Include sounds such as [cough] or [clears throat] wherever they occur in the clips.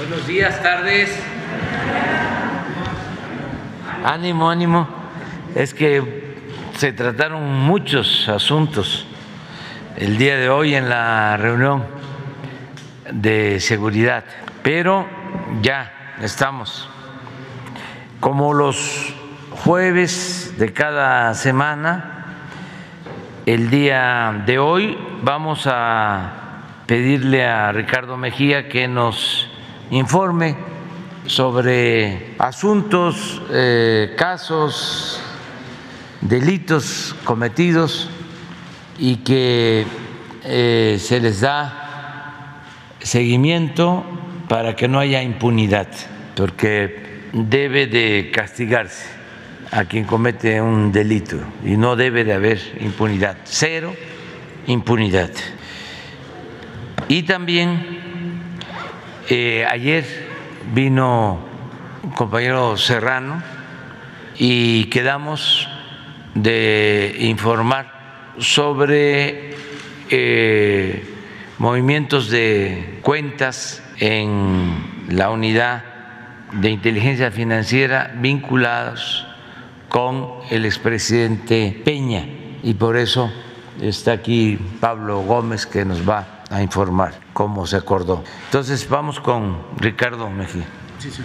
Buenos días, tardes. Ánimo, ánimo. Es que se trataron muchos asuntos el día de hoy en la reunión de seguridad, pero ya estamos. Como los jueves de cada semana, el día de hoy vamos a pedirle a Ricardo Mejía que nos informe sobre asuntos, eh, casos, delitos cometidos y que eh, se les da seguimiento para que no haya impunidad, porque debe de castigarse a quien comete un delito y no debe de haber impunidad, cero impunidad. Y también eh, ayer vino un compañero Serrano y quedamos de informar sobre eh, movimientos de cuentas en la unidad de inteligencia financiera vinculados con el expresidente Peña. Y por eso está aquí Pablo Gómez que nos va a informar cómo se acordó. Entonces vamos con Ricardo Mejía. Sí, sí.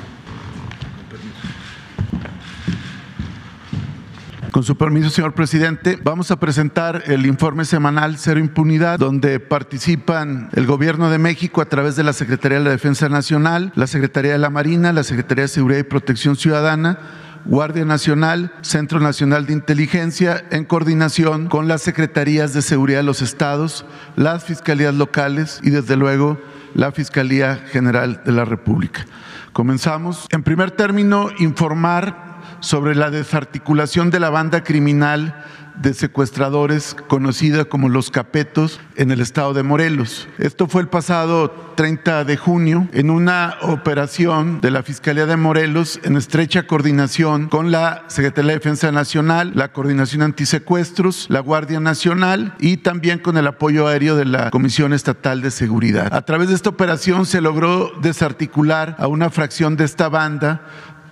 Con su permiso, señor presidente, vamos a presentar el informe semanal Cero Impunidad, donde participan el Gobierno de México a través de la Secretaría de la Defensa Nacional, la Secretaría de la Marina, la Secretaría de Seguridad y Protección Ciudadana, Guardia Nacional, Centro Nacional de Inteligencia, en coordinación con las Secretarías de Seguridad de los Estados, las Fiscalías locales y desde luego la Fiscalía General de la República. Comenzamos. En primer término, informar sobre la desarticulación de la banda criminal de secuestradores conocida como los Capetos en el estado de Morelos. Esto fue el pasado 30 de junio en una operación de la Fiscalía de Morelos en estrecha coordinación con la Secretaría de Defensa Nacional, la Coordinación Antisecuestros, la Guardia Nacional y también con el apoyo aéreo de la Comisión Estatal de Seguridad. A través de esta operación se logró desarticular a una fracción de esta banda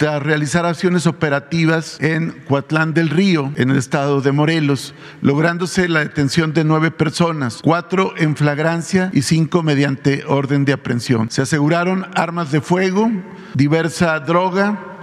a realizar acciones operativas en Coatlán del Río, en el estado de Morelos, lográndose la detención de nueve personas, cuatro en flagrancia y cinco mediante orden de aprehensión. Se aseguraron armas de fuego, diversa droga,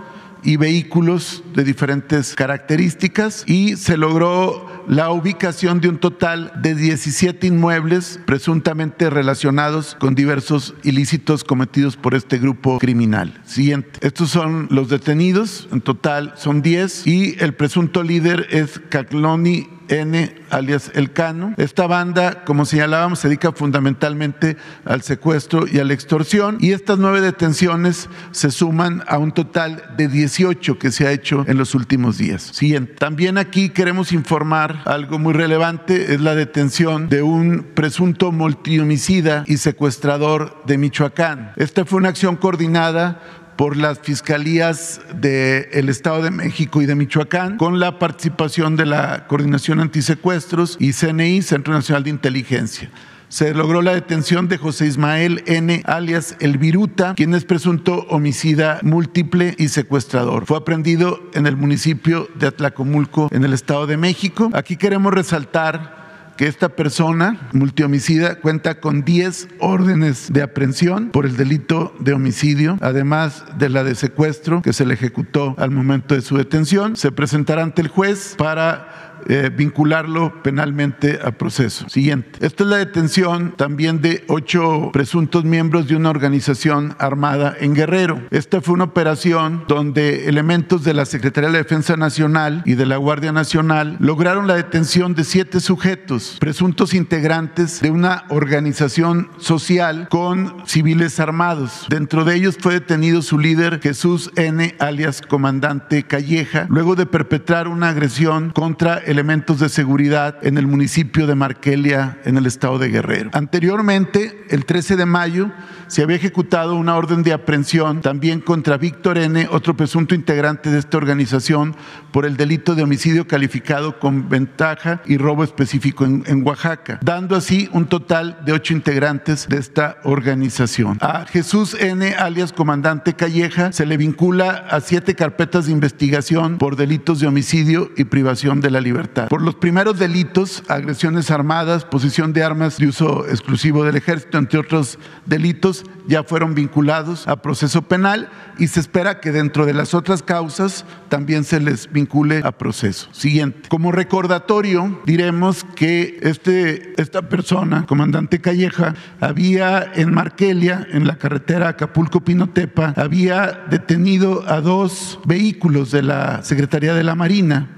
y vehículos de diferentes características y se logró la ubicación de un total de 17 inmuebles presuntamente relacionados con diversos ilícitos cometidos por este grupo criminal. Siguiente. Estos son los detenidos, en total son 10 y el presunto líder es Cacloni N, alias El Cano. Esta banda, como señalábamos, se dedica fundamentalmente al secuestro y a la extorsión y estas nueve detenciones se suman a un total de 18 que se ha hecho en los últimos días. Siguiente. También aquí queremos informar algo muy relevante, es la detención de un presunto multihomicida y secuestrador de Michoacán. Esta fue una acción coordinada por las fiscalías del Estado de México y de Michoacán, con la participación de la Coordinación Antisecuestros y CNI, Centro Nacional de Inteligencia se logró la detención de José Ismael N., alias El Viruta, quien es presunto homicida múltiple y secuestrador. Fue aprendido en el municipio de Atlacomulco, en el Estado de México. Aquí queremos resaltar que esta persona multihomicida cuenta con 10 órdenes de aprehensión por el delito de homicidio, además de la de secuestro que se le ejecutó al momento de su detención. Se presentará ante el juez para eh, vincularlo penalmente a proceso. Siguiente. Esta es la detención también de ocho presuntos miembros de una organización armada en Guerrero. Esta fue una operación donde elementos de la Secretaría de la Defensa Nacional y de la Guardia Nacional lograron la detención de siete sujetos, presuntos integrantes de una organización social con civiles armados. Dentro de ellos fue detenido su líder Jesús N., alias Comandante Calleja, luego de perpetrar una agresión contra elementos de seguridad en el municipio de Marquelia, en el estado de Guerrero. Anteriormente, el 13 de mayo, se había ejecutado una orden de aprehensión también contra Víctor N., otro presunto integrante de esta organización, por el delito de homicidio calificado con ventaja y robo específico en, Oaxaca, dando así un total de ocho integrantes de esta organización. A Jesús N., alias comandante Calleja, se le vincula a siete carpetas de investigación por delitos de homicidio y privación de la libertad. Por los primeros delitos, agresiones armadas, posesión de armas de uso exclusivo del ejército, entre otros delitos, ya fueron vinculados a proceso penal y se espera que dentro de las otras causas también se les vincule a proceso. Siguiente. Como recordatorio, diremos que este, esta persona, comandante Calleja, había en Marquelia, en la carretera Acapulco-Pinotepa, había detenido a dos vehículos de la Secretaría de la Marina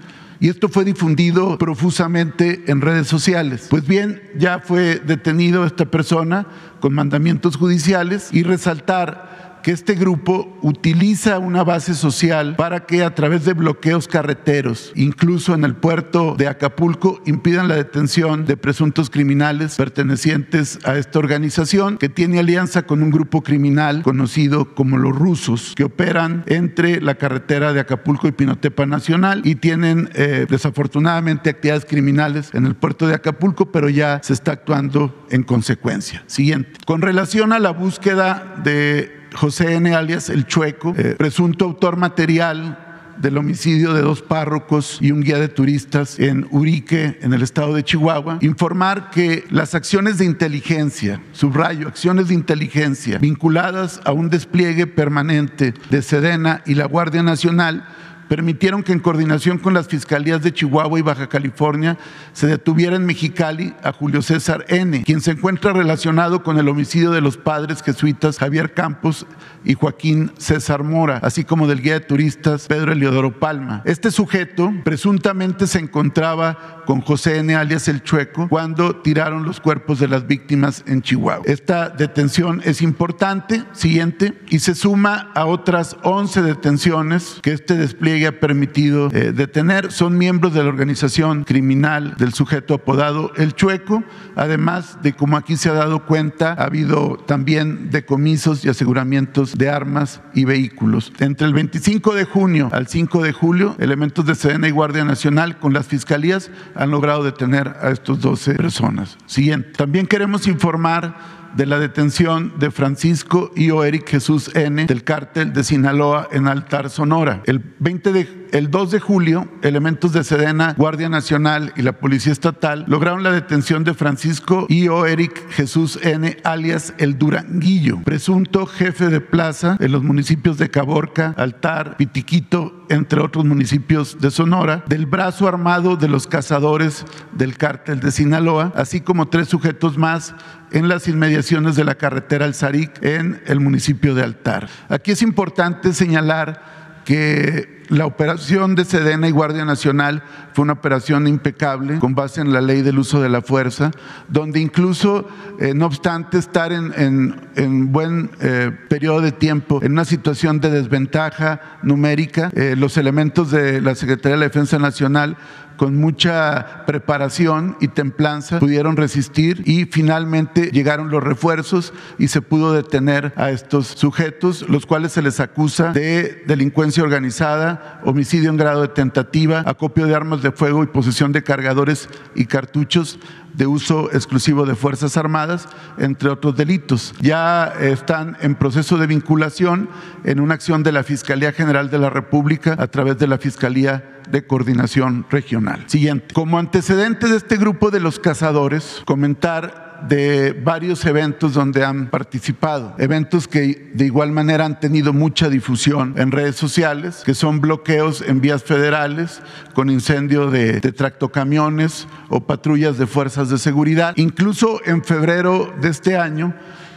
y esto fue difundido profusamente en redes sociales. Pues bien, ya fue detenido esta persona con mandamientos judiciales y resaltar que este grupo utiliza una base social para que a través de bloqueos carreteros, incluso en el puerto de Acapulco, impidan la detención de presuntos criminales pertenecientes a esta organización que tiene alianza con un grupo criminal conocido como los rusos, que operan entre la carretera de Acapulco y Pinotepa Nacional y tienen eh, desafortunadamente actividades criminales en el puerto de Acapulco, pero ya se está actuando en consecuencia. Siguiente. Con relación a la búsqueda de José N. alias El Chueco, eh, presunto autor material del homicidio de dos párrocos y un guía de turistas en Urique, en el estado de Chihuahua, informar que las acciones de inteligencia, subrayo, acciones de inteligencia vinculadas a un despliegue permanente de Sedena y la Guardia Nacional permitieron que en coordinación con las fiscalías de Chihuahua y Baja California se detuviera en Mexicali a Julio César N., quien se encuentra relacionado con el homicidio de los padres jesuitas Javier Campos y Joaquín César Mora, así como del guía de turistas Pedro Eliodoro Palma. Este sujeto presuntamente se encontraba con José N. alias El Chueco cuando tiraron los cuerpos de las víctimas en Chihuahua. Esta detención es importante, siguiente, y se suma a otras 11 detenciones que este despliegue ha permitido eh, detener son miembros de la organización criminal del sujeto apodado El Chueco, además de como aquí se ha dado cuenta, ha habido también decomisos y aseguramientos de armas y vehículos. Entre el 25 de junio al 5 de julio, elementos de Sedena y Guardia Nacional con las fiscalías han logrado detener a estos 12 personas. Siguiente. También queremos informar de la detención de Francisco y Eric Jesús N. del cártel de Sinaloa en Altar, Sonora. El 20 de el 2 de julio, elementos de Sedena, Guardia Nacional y la Policía Estatal lograron la detención de Francisco y o Eric Jesús N. alias El Duranguillo, presunto jefe de plaza en los municipios de Caborca, Altar, Pitiquito, entre otros municipios de Sonora, del brazo armado de los cazadores del cártel de Sinaloa, así como tres sujetos más en las inmediaciones de la carretera El Zaric en el municipio de Altar. Aquí es importante señalar que la operación de Sedena y Guardia Nacional fue una operación impecable con base en la ley del uso de la fuerza, donde incluso, eh, no obstante estar en, buen eh, periodo de tiempo en una situación de desventaja numérica, eh, los elementos de la Secretaría de la Defensa Nacional con mucha preparación y templanza pudieron resistir y finalmente llegaron los refuerzos y se pudo detener a estos sujetos, los cuales se les acusa de delincuencia organizada, homicidio en grado de tentativa, acopio de armas de fuego y posesión de cargadores y cartuchos de uso exclusivo de Fuerzas Armadas, entre otros delitos. Ya están en proceso de vinculación en una acción de la Fiscalía General de la República a través de la Fiscalía de Coordinación Regional. Siguiente. Como antecedente de este grupo de los cazadores, comentar de varios eventos donde han participado, eventos que de igual manera han tenido mucha difusión en redes sociales, que son bloqueos en vías federales con incendio de, de tractocamiones o patrullas de fuerzas de seguridad. Incluso en febrero de este año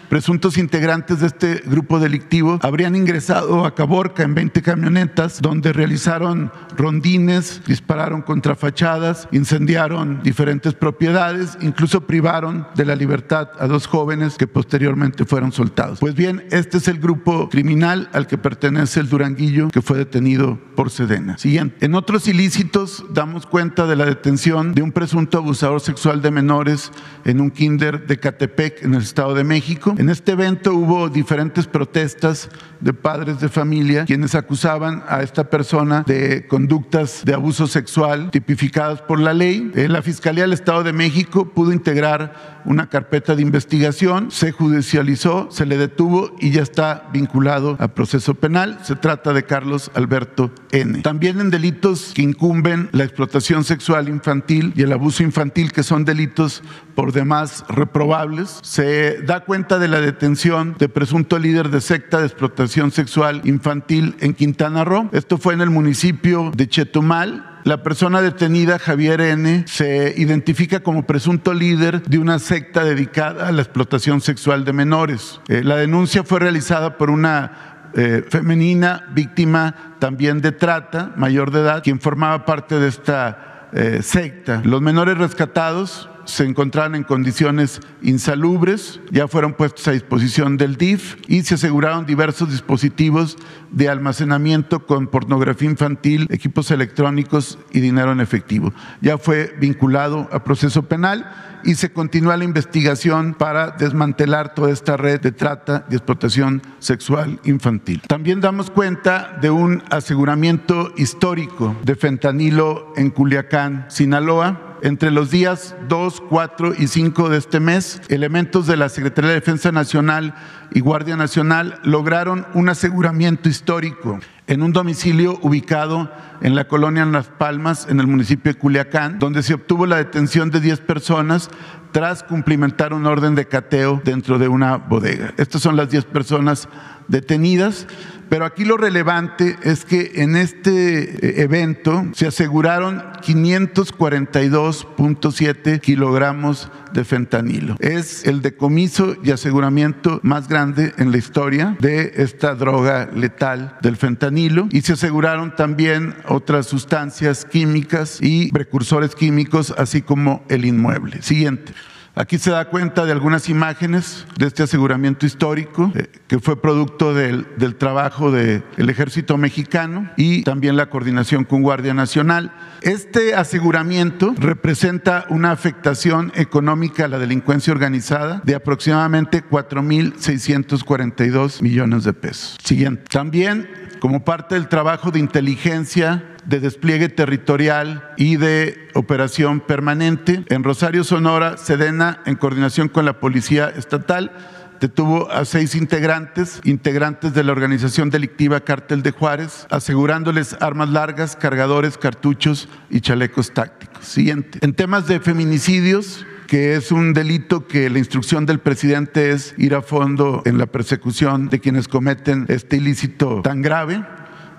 presuntos integrantes de este grupo delictivo habrían ingresado a Caborca en 20 camionetas donde realizaron rondines, dispararon contra fachadas, incendiaron diferentes propiedades, incluso privaron de la libertad a dos jóvenes que posteriormente fueron soltados. Pues bien, este es el grupo criminal al que pertenece el Duranguillo que fue detenido por Sedena. Siguiente. En otros ilícitos damos cuenta de la detención de un presunto abusador sexual de menores en un kinder de Catepec en el Estado de México. En este evento hubo diferentes protestas de padres de familia quienes acusaban a esta persona de conductas de abuso sexual tipificadas por la ley. Eh, la Fiscalía del Estado de México pudo integrar una carpeta de investigación, se judicializó, se le detuvo y ya está vinculado a proceso penal. Se trata de Carlos Alberto N. También en delitos que incumben la explotación sexual infantil y el abuso infantil, que son delitos por demás reprobables, se da cuenta de la detención de presunto líder de secta de explotación sexual infantil en Quintana Roo. Esto fue en el municipio de Chetumal la persona detenida, Javier N., se identifica como presunto líder de una secta dedicada a la explotación sexual de menores. Eh, la denuncia fue realizada por una eh, femenina víctima también de trata, mayor de edad, quien formaba parte de esta eh, secta. Los menores rescatados se encontraban en condiciones insalubres, ya fueron puestos a disposición del DIF y se aseguraron diversos dispositivos de almacenamiento con pornografía infantil, equipos electrónicos y dinero en efectivo. Ya fue vinculado a proceso penal y se continúa la investigación para desmantelar toda esta red de trata y explotación sexual infantil. También damos cuenta de un aseguramiento histórico de fentanilo en Culiacán, Sinaloa, entre los días 2, 4 y 5 de este mes, elementos de la Secretaría de Defensa Nacional y Guardia Nacional lograron un aseguramiento histórico en un domicilio ubicado en la colonia Las Palmas, en el municipio de Culiacán, donde se obtuvo la detención de 10 personas tras cumplimentar un orden de cateo dentro de una bodega. Estas son las 10 personas detenidas. Pero aquí lo relevante es que en este eh, evento se aseguraron 542.7 kilogramos de fentanilo. Es el decomiso y aseguramiento más grande en la historia de esta droga letal del fentanilo y se aseguraron también otras sustancias químicas y precursores químicos, así como el inmueble. Siguiente. Aquí se da cuenta de algunas imágenes de este aseguramiento histórico eh, que fue producto del, trabajo del ejército mexicano y también la coordinación con Guardia Nacional. Este aseguramiento representa una afectación económica a la delincuencia organizada de aproximadamente 4.642 millones de pesos. Siguiente. También como parte del trabajo de inteligencia de despliegue territorial y de operación permanente. En Rosario, Sonora, Sedena, en coordinación con la Policía Estatal, detuvo a seis integrantes, integrantes de la organización delictiva Cártel de Juárez, asegurándoles armas largas, cargadores, cartuchos y chalecos tácticos. Siguiente. En temas de feminicidios, que es un delito que la instrucción del presidente es ir a fondo en la persecución de quienes cometen este ilícito tan grave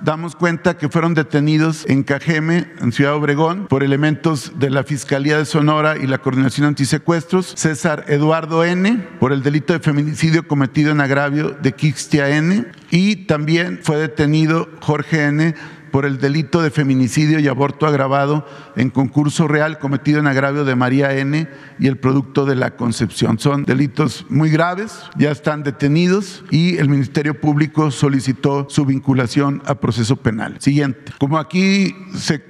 damos cuenta que fueron detenidos en Cajeme, en Ciudad Obregón, por elementos de la Fiscalía de Sonora y la Coordinación Antisecuestros, César Eduardo N., por el delito de feminicidio cometido en agravio de Kixtia N., y también fue detenido Jorge N., por el delito de feminicidio y aborto agravado en concurso real cometido en agravio de María N. y el producto de la concepción. Son delitos muy graves, ya están detenidos y el Ministerio Público solicitó su vinculación a proceso penal. Siguiente. Como aquí se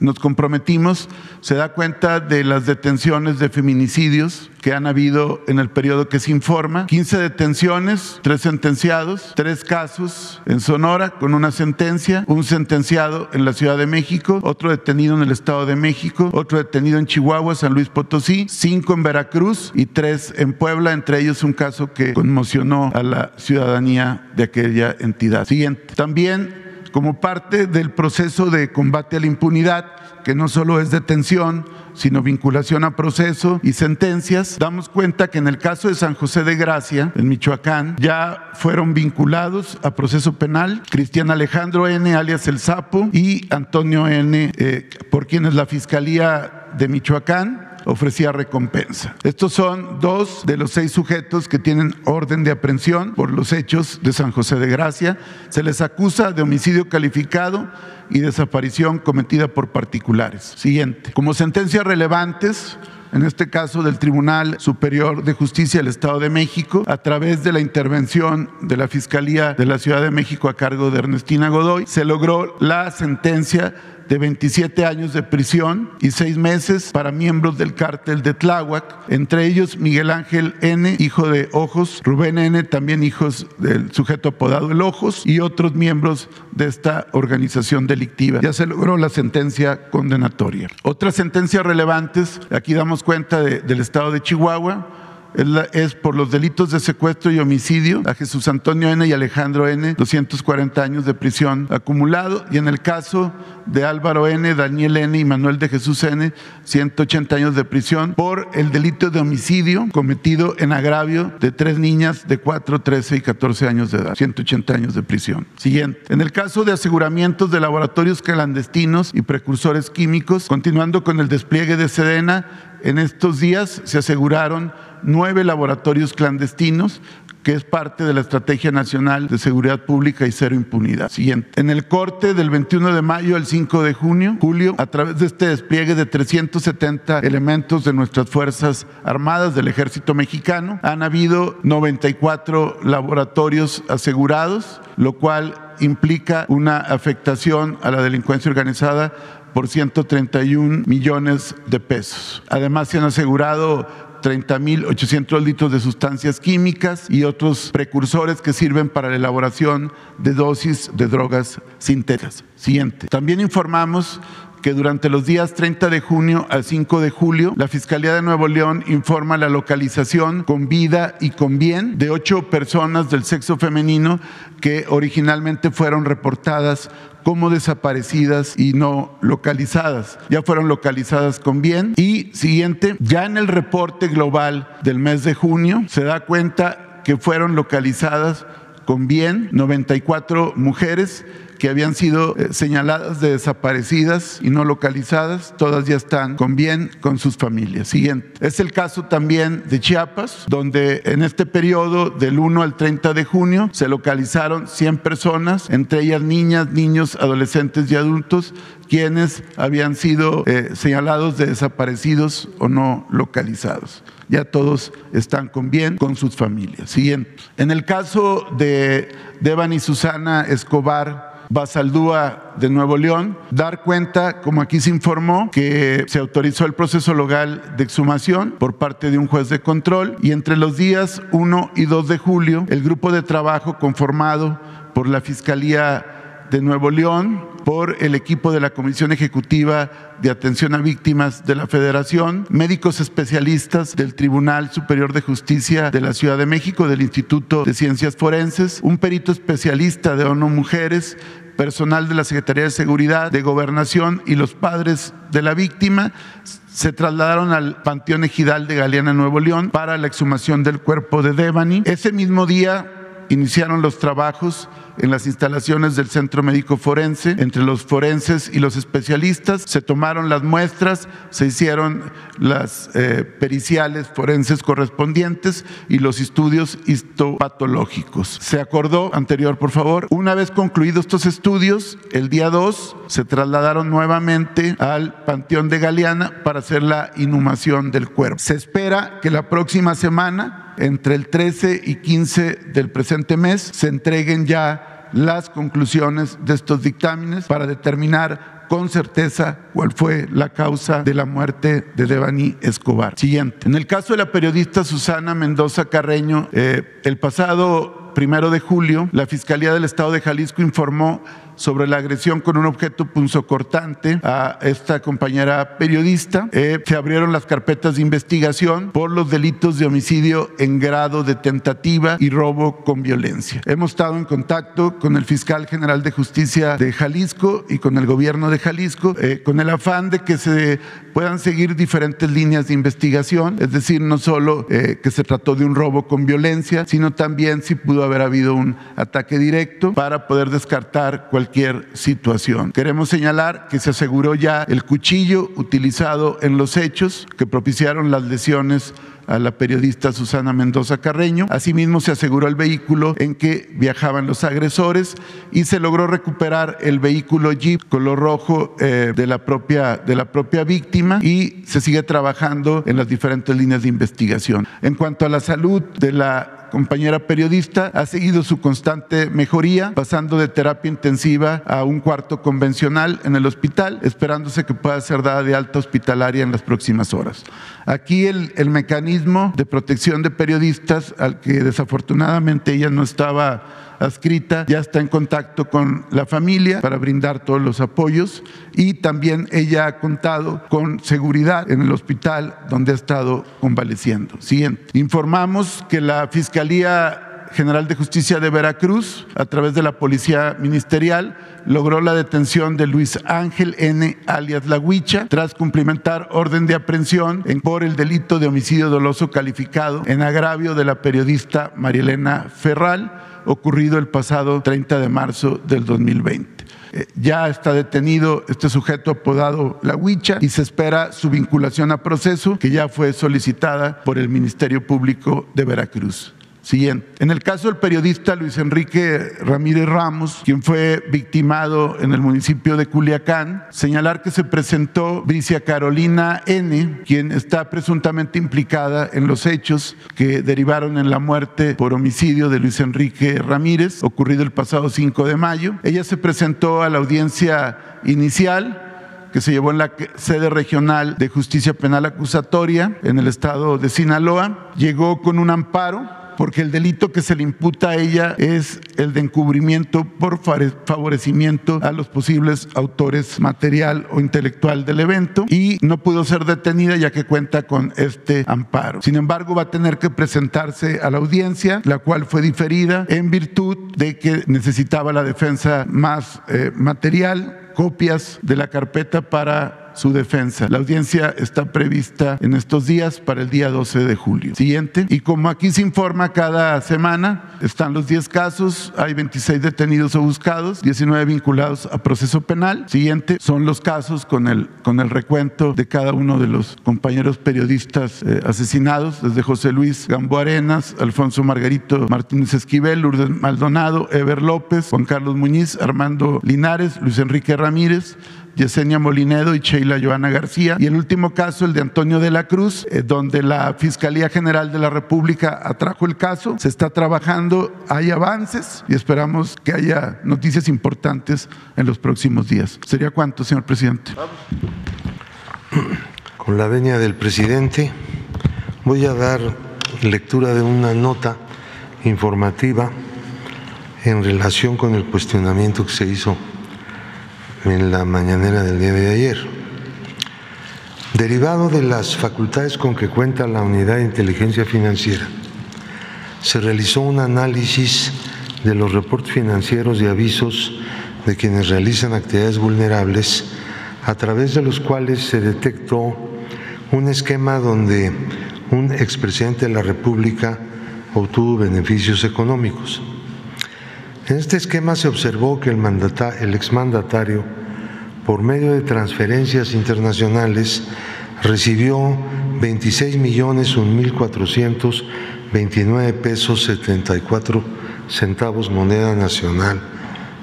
nos comprometimos, se da cuenta de las detenciones de feminicidios que han habido en el periodo que se informa. 15 detenciones, tres sentenciados, tres casos en Sonora con una sentencia, un sentenciado en la Ciudad de México, otro detenido en el Estado de México, otro detenido en Chihuahua, San Luis Potosí, cinco en Veracruz y tres en Puebla, entre ellos un caso que conmocionó a la ciudadanía de aquella entidad. Siguiente. También como parte del proceso de combate a la impunidad, que no solo es detención, sino vinculación a proceso y sentencias, damos cuenta que en el caso de San José de Gracia, en Michoacán, ya fueron vinculados a proceso penal Cristian Alejandro N., alias El Sapo, y Antonio N., eh, por quienes la Fiscalía de Michoacán ofrecía recompensa. Estos son dos de los seis sujetos que tienen orden de aprehensión por los hechos de San José de Gracia. Se les acusa de homicidio calificado y desaparición cometida por particulares. Siguiente. Como sentencias relevantes, en este caso del Tribunal Superior de Justicia del Estado de México, a través de la intervención de la Fiscalía de la Ciudad de México a cargo de Ernestina Godoy, se logró la sentencia de 27 años de prisión y seis meses para miembros del cártel de Tláhuac, entre ellos Miguel Ángel N., hijo de Ojos, Rubén N., también hijos del sujeto apodado El Ojos, y otros miembros de esta organización delictiva. Ya se logró la sentencia condenatoria. Otras sentencias relevantes, aquí damos cuenta del estado de Chihuahua, es por los delitos de secuestro y homicidio a Jesús Antonio N. y Alejandro N. 240 años de prisión acumulado y en el caso de Álvaro N., Daniel N. y Manuel de Jesús N. 180 años de prisión por el delito de homicidio cometido en agravio de tres niñas de 4, 13 y 14 años de edad. 180 años de prisión. Siguiente. En el caso de aseguramientos de laboratorios clandestinos y precursores químicos, continuando con el despliegue de Sedena, en estos días se aseguraron nueve laboratorios clandestinos que es parte de la Estrategia Nacional de Seguridad Pública y Cero Impunidad. Siguiente. En el corte del 21 de mayo al 5 de junio, julio, a través de este despliegue de 370 elementos de nuestras Fuerzas Armadas del Ejército Mexicano, han habido 94 laboratorios asegurados, lo cual implica una afectación a la delincuencia organizada por 131 millones de pesos. Además, se han asegurado 30.800 litros de sustancias químicas y otros precursores que sirven para la elaboración de dosis de drogas sintéticas. Siguiente. También informamos que durante los días 30 de junio al 5 de julio, la Fiscalía de Nuevo León informa la localización con vida y con bien de ocho personas del sexo femenino que originalmente fueron reportadas como desaparecidas y no localizadas. Ya fueron localizadas con bien. Y siguiente, ya en el reporte global del mes de junio se da cuenta que fueron localizadas con bien 94 mujeres que habían sido eh, señaladas de desaparecidas y no localizadas, todas ya están con bien con sus familias. Siguiente. Es el caso también de Chiapas, donde en este periodo del 1 al 30 de junio se localizaron 100 personas, entre ellas niñas, niños, adolescentes y adultos, quienes habían sido eh, señalados de desaparecidos o no localizados ya todos están con bien con sus familias. Siguiente. En el caso de Devan y Susana Escobar, Basaldúa de Nuevo León, dar cuenta, como aquí se informó, que se autorizó el proceso legal de exhumación por parte de un juez de control y entre los días 1 y 2 de julio, el grupo de trabajo conformado por la Fiscalía de Nuevo León, por el equipo de la Comisión Ejecutiva de Atención a Víctimas de la Federación, médicos especialistas del Tribunal Superior de Justicia de la Ciudad de México, del Instituto de Ciencias Forenses, un perito especialista de ONU Mujeres, personal de la Secretaría de Seguridad, de Gobernación y los padres de la víctima se trasladaron al Panteón Ejidal de Galeana, Nuevo León, para la exhumación del cuerpo de Devani. Ese mismo día iniciaron los trabajos en las instalaciones del Centro Médico Forense. Entre los forenses y los especialistas se tomaron las muestras, se hicieron las eh, periciales forenses correspondientes y los estudios histopatológicos. Se acordó, anterior por favor, una vez concluidos estos estudios, el día 2 se trasladaron nuevamente al Panteón de Galeana para hacer la inhumación del cuerpo. Se espera que la próxima semana entre el 13 y 15 del presente mes se entreguen ya las conclusiones de estos dictámenes para determinar con certeza cuál fue la causa de la muerte de Devani Escobar. Siguiente. En el caso de la periodista Susana Mendoza Carreño, eh, el pasado primero de julio, la Fiscalía del Estado de Jalisco informó sobre la agresión con un objeto punzocortante a esta compañera periodista. Eh, se abrieron las carpetas de investigación por los delitos de homicidio en grado de tentativa y robo con violencia. Hemos estado en contacto con el fiscal general de justicia de Jalisco y con el gobierno de Jalisco eh, con el afán de que se puedan seguir diferentes líneas de investigación, es decir, no solo eh, que se trató de un robo con violencia, sino también si pudo haber habido un ataque directo para poder descartar cualquier cualquier situación. Queremos señalar que se aseguró ya el cuchillo utilizado en los hechos que propiciaron las lesiones a la periodista Susana Mendoza Carreño. Asimismo, se aseguró el vehículo en que viajaban los agresores y se logró recuperar el vehículo Jeep color rojo eh, de, la propia, de la propia víctima y se sigue trabajando en las diferentes líneas de investigación. En cuanto a la salud de la compañera periodista, ha seguido su constante mejoría, pasando de terapia intensiva a un cuarto convencional en el hospital, esperándose que pueda ser dada de alta hospitalaria en las próximas horas. Aquí el, el mecanismo de protección de periodistas, al que desafortunadamente ella no estaba adscrita ya está en contacto con la familia para brindar todos los apoyos y también ella ha contado con seguridad en el hospital donde ha estado convaleciendo. Siguiente. Informamos que la Fiscalía General de Justicia de Veracruz, a través de la Policía Ministerial, logró la detención de Luis Ángel N., alias La Huicha, tras cumplimentar orden de aprehensión por el delito de homicidio doloso calificado en agravio de la periodista Marielena Ferral ocurrido el pasado 30 de marzo del 2020. Eh, ya está detenido este sujeto apodado La Huicha y se espera su vinculación a proceso que ya fue solicitada por el Ministerio Público de Veracruz. Siguiente. En el caso del periodista Luis Enrique Ramírez Ramos, quien fue victimado en el municipio de Culiacán, señalar que se presentó Bricia Carolina N., quien está presuntamente implicada en los hechos que derivaron en la muerte por homicidio de Luis Enrique Ramírez, ocurrido el pasado 5 de mayo. Ella se presentó a la audiencia inicial que se llevó en la sede regional de justicia penal acusatoria en el estado de Sinaloa. Llegó con un amparo porque el delito que se le imputa a ella es el de encubrimiento por favorecimiento a los posibles autores material o intelectual del evento y no pudo ser detenida ya que cuenta con este amparo. Sin embargo, va a tener que presentarse a la audiencia, la cual fue diferida en virtud de que necesitaba la defensa más eh, material, copias de la carpeta para su defensa. La audiencia está prevista en estos días para el día 12 de julio. Siguiente. Y como aquí se informa cada semana, están los 10 casos, hay 26 detenidos o buscados, 19 vinculados a proceso penal. Siguiente son los casos con el, con el recuento de cada uno de los compañeros periodistas eh, asesinados, desde José Luis Gambo Arenas, Alfonso Margarito Martínez Esquivel, Lourdes Maldonado, Ever López, Juan Carlos Muñiz, Armando Linares, Luis Enrique Ramírez, Yesenia Molinedo y Sheila Joana García. Y el último caso, el de Antonio de la Cruz, eh, donde la Fiscalía General de la República atrajo el caso. Se está trabajando, hay avances y esperamos que haya noticias importantes en los próximos días. ¿Sería cuánto, señor presidente? [clears throat] Con la venia del presidente, voy a dar lectura de una nota informativa en relación con el cuestionamiento que se hizo en la mañanera del día de ayer. Derivado de las facultades con que cuenta la Unidad de Inteligencia Financiera, se realizó un análisis de los reportes financieros y avisos de quienes realizan actividades vulnerables, a través de los cuales se detectó un esquema donde un expresidente de la República obtuvo beneficios económicos. En este esquema se observó que el, el exmandatario, por medio de transferencias internacionales, recibió 26 millones mil pesos 74 centavos moneda nacional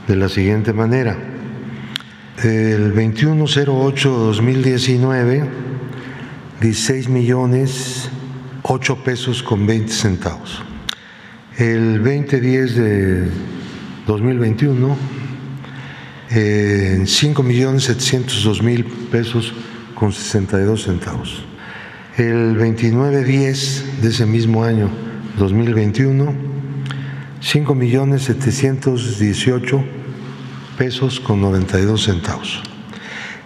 de la siguiente manera. El 2108-2019, 16 millones 8 pesos con 20 centavos. El 2010 de 2021 en 5 millones 702 mil pesos con 62 centavos. El 29-10 de ese mismo año 2021, 5 millones 718 pesos con 92 centavos.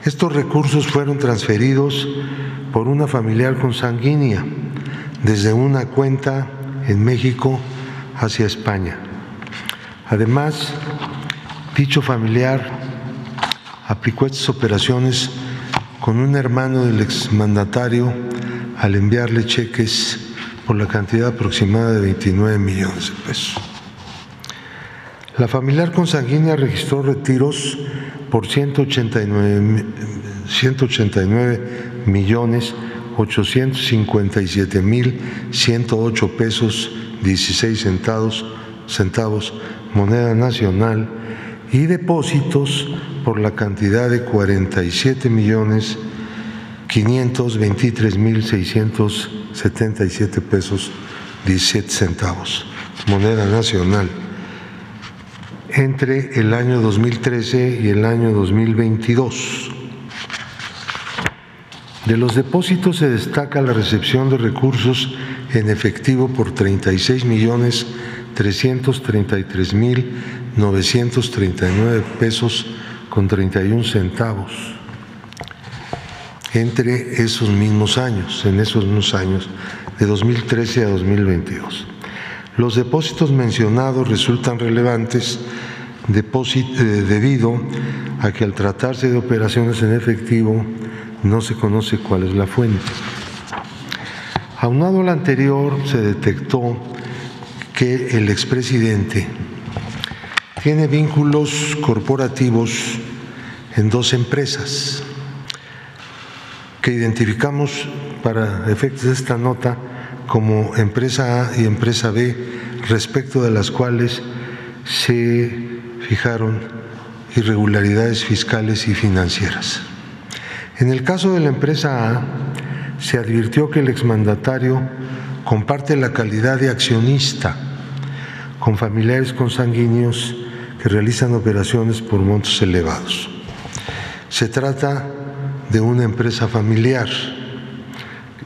Estos recursos fueron transferidos por una familiar consanguínea desde una cuenta en México hacia España. Además, dicho familiar aplicó estas operaciones con un hermano del exmandatario al enviarle cheques por la cantidad aproximada de 29 millones de pesos. La familiar consanguínea registró retiros por 189, 189 millones 857 mil 108 pesos 16 centavos, centavos moneda nacional y depósitos por la cantidad de 47 millones 523 mil 677 pesos 17 centavos moneda nacional entre el año 2013 y el año 2022. De los depósitos se destaca la recepción de recursos en efectivo por 36 millones 333 mil 939 pesos con 31 centavos entre esos mismos años, en esos mismos años, de 2013 a 2022. Los depósitos mencionados resultan relevantes eh, debido a que al tratarse de operaciones en efectivo no se conoce cuál es la fuente. Aunado al anterior, se detectó que el expresidente tiene vínculos corporativos en dos empresas que identificamos para efectos de esta nota como empresa A y empresa B, respecto de las cuales se fijaron irregularidades fiscales y financieras. En el caso de la empresa A, se advirtió que el exmandatario comparte la calidad de accionista con familiares consanguíneos que realizan operaciones por montos elevados. Se trata de una empresa familiar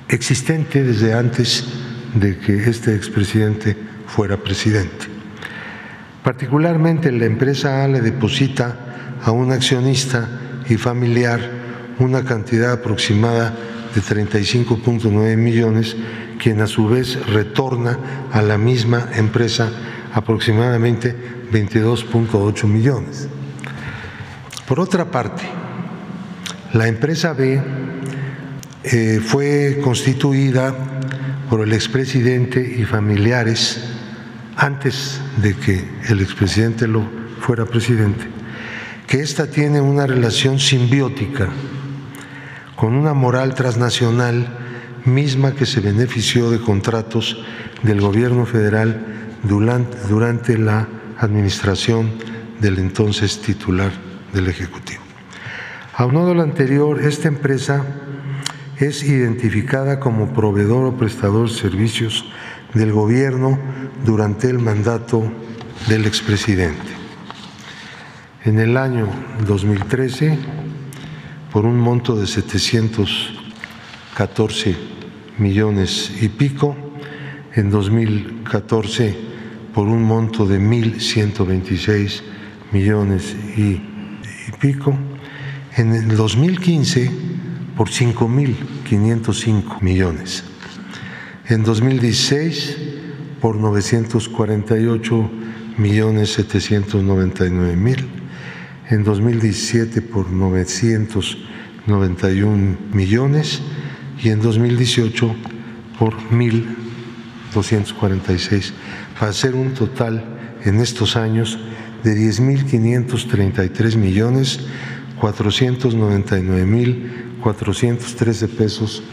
existente desde antes de que este expresidente fuera presidente. Particularmente la empresa A le deposita a un accionista y familiar una cantidad aproximada de 35.9 millones, quien a su vez retorna a la misma empresa aproximadamente 22.8 millones. Por otra parte, la empresa B eh, fue constituida por el expresidente y familiares antes de que el expresidente lo fuera presidente, que ésta tiene una relación simbiótica con una moral transnacional misma que se benefició de contratos del gobierno federal durante, durante la administración del entonces titular del Ejecutivo. Aunado a lo anterior, esta empresa es identificada como proveedor o prestador de servicios del gobierno durante el mandato del expresidente. En el año 2013, por un monto de 714 millones y pico, en 2014 por un monto de 1.126 millones y, y pico, en el 2015 por 5.505 millones. En 2016 por 948 millones 799 mil. En 2017 por 991 millones y en 2018 por 1.246, para hacer un total en estos años de 10.533 millones 499 mil 413 pesos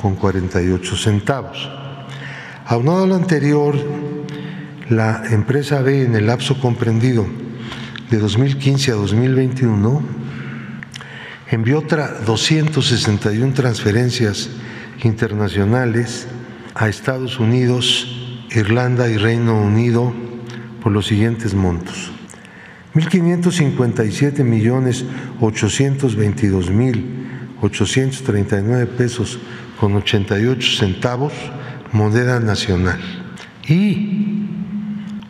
con 48 centavos. Aunado a lo anterior, la empresa B en el lapso comprendido de 2015 a 2021 envió otra 261 transferencias internacionales a Estados Unidos, Irlanda y Reino Unido por los siguientes montos. 1.557 millones 822 mil 839 pesos con 88 centavos moneda nacional y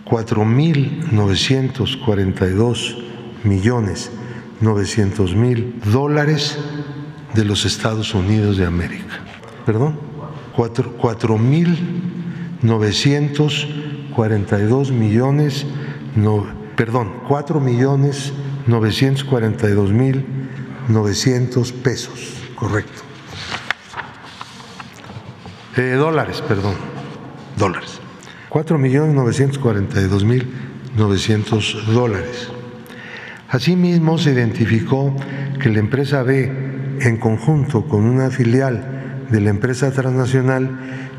4.942 millones 900 mil dólares de los Estados Unidos de América. Perdón, 4.942 millones, no, perdón, 4 millones 942 mil 900 pesos, correcto. Eh, dólares, perdón, dólares. 4 millones 942 mil 900 dólares. Asimismo, se identificó que la empresa B, en conjunto con una filial de la empresa transnacional,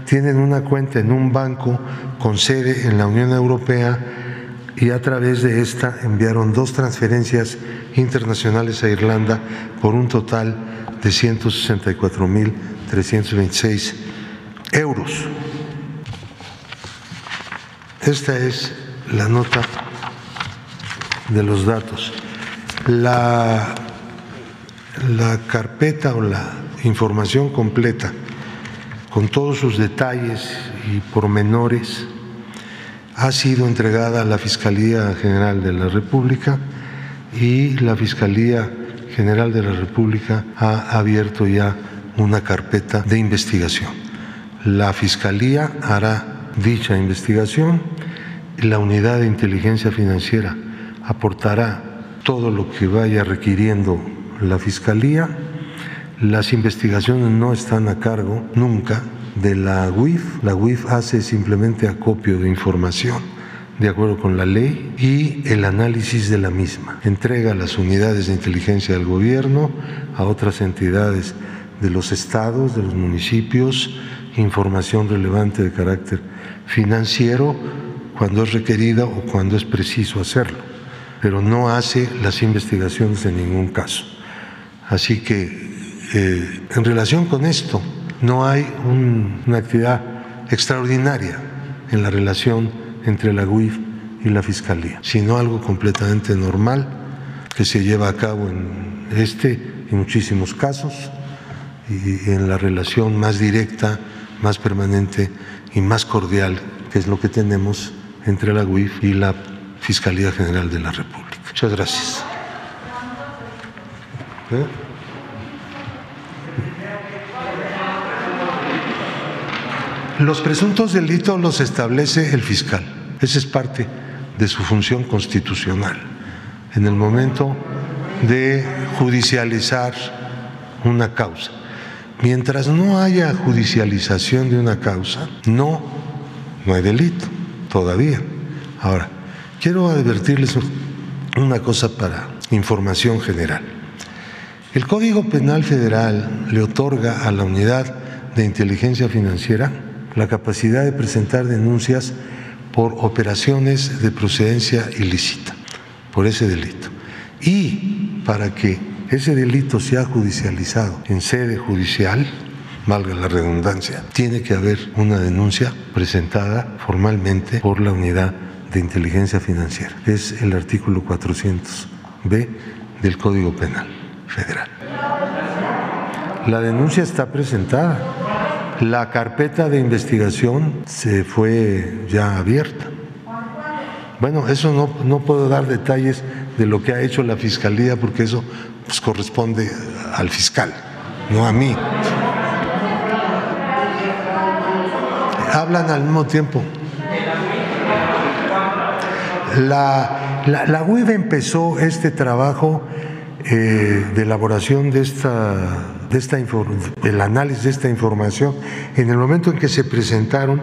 tienen una cuenta en un banco con sede en la Unión Europea y a través de esta enviaron dos transferencias internacionales a Irlanda por un total de 164.326 euros. Esta es la nota de los datos. La, la carpeta o la información completa, con todos sus detalles y pormenores, ha sido entregada a la Fiscalía General de la República y la Fiscalía General de la República ha abierto ya una carpeta de investigación. La Fiscalía hará dicha investigación la Unidad de Inteligencia Financiera aportará todo lo que vaya requiriendo la Fiscalía. Las investigaciones no están a cargo nunca de la UIF. La UIF hace simplemente acopio de información de acuerdo con la ley y el análisis de la misma. Entrega las unidades de inteligencia del gobierno a otras entidades de los estados, de los municipios, información relevante de carácter financiero cuando es requerida o cuando es preciso hacerlo, pero no hace las investigaciones en ningún caso. Así que eh, en relación con esto, no hay una actividad extraordinaria en la relación entre la UIF y la Fiscalía, sino algo completamente normal que se lleva a cabo en este y muchísimos casos y en la relación más directa, más permanente y más cordial que es lo que tenemos entre la UIF y la Fiscalía General de la República. Muchas gracias. ¿Eh? Los presuntos delitos los establece el fiscal. Esa es parte de su función constitucional. En el momento de judicializar una causa. Mientras no haya judicialización de una causa, no, no hay delito todavía. Ahora, quiero advertirles una cosa para información general. El Código Penal Federal le otorga a la Unidad de Inteligencia Financiera la capacidad de presentar denuncias por operaciones de procedencia ilícita, por ese delito. Y para que ese delito sea judicializado en sede judicial, valga la redundancia, tiene que haber una denuncia presentada formalmente por la unidad de inteligencia financiera. Es el artículo 400b del Código Penal Federal. La denuncia está presentada la carpeta de investigación se fue ya abierta. Bueno, eso no, no puedo dar detalles de lo que ha hecho la Fiscalía porque eso pues, corresponde al fiscal, no a mí. Hablan al mismo tiempo. La, la, la empezó este trabajo eh, de elaboración de esta, de esta el análisis de esta información en el momento en que se presentaron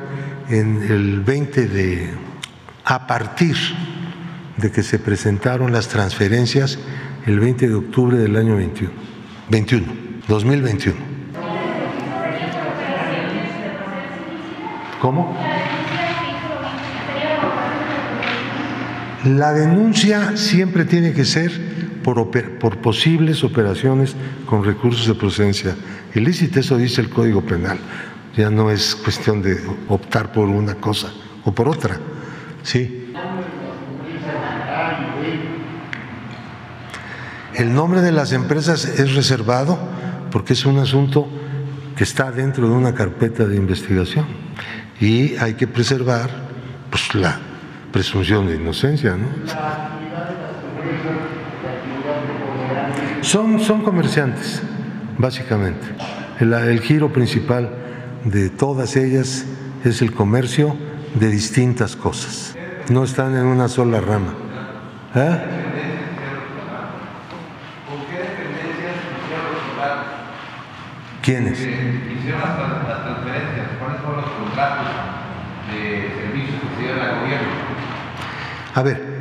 en el 20 de a partir de que se presentaron las transferencias el 20 de octubre del año 21 21 2021 ¿Cómo? La denuncia siempre tiene que ser por, posibles operaciones con recursos de procedencia ilícita. Eso dice el Código Penal. Ya no es cuestión de optar por una cosa o por otra. Sí. El nombre de las empresas es reservado porque es un asunto que está dentro de una carpeta de investigación y hay que preservar pues, la presunción de inocencia. ¿no? Son, son comerciantes, básicamente. El, giro principal de todas ellas es el comercio de distintas cosas. No están en una sola rama. ¿Eh? ¿Quiénes? Hicieron las transferencias, ¿cuáles son los contratos de servicios que se dieron al gobierno? A ver,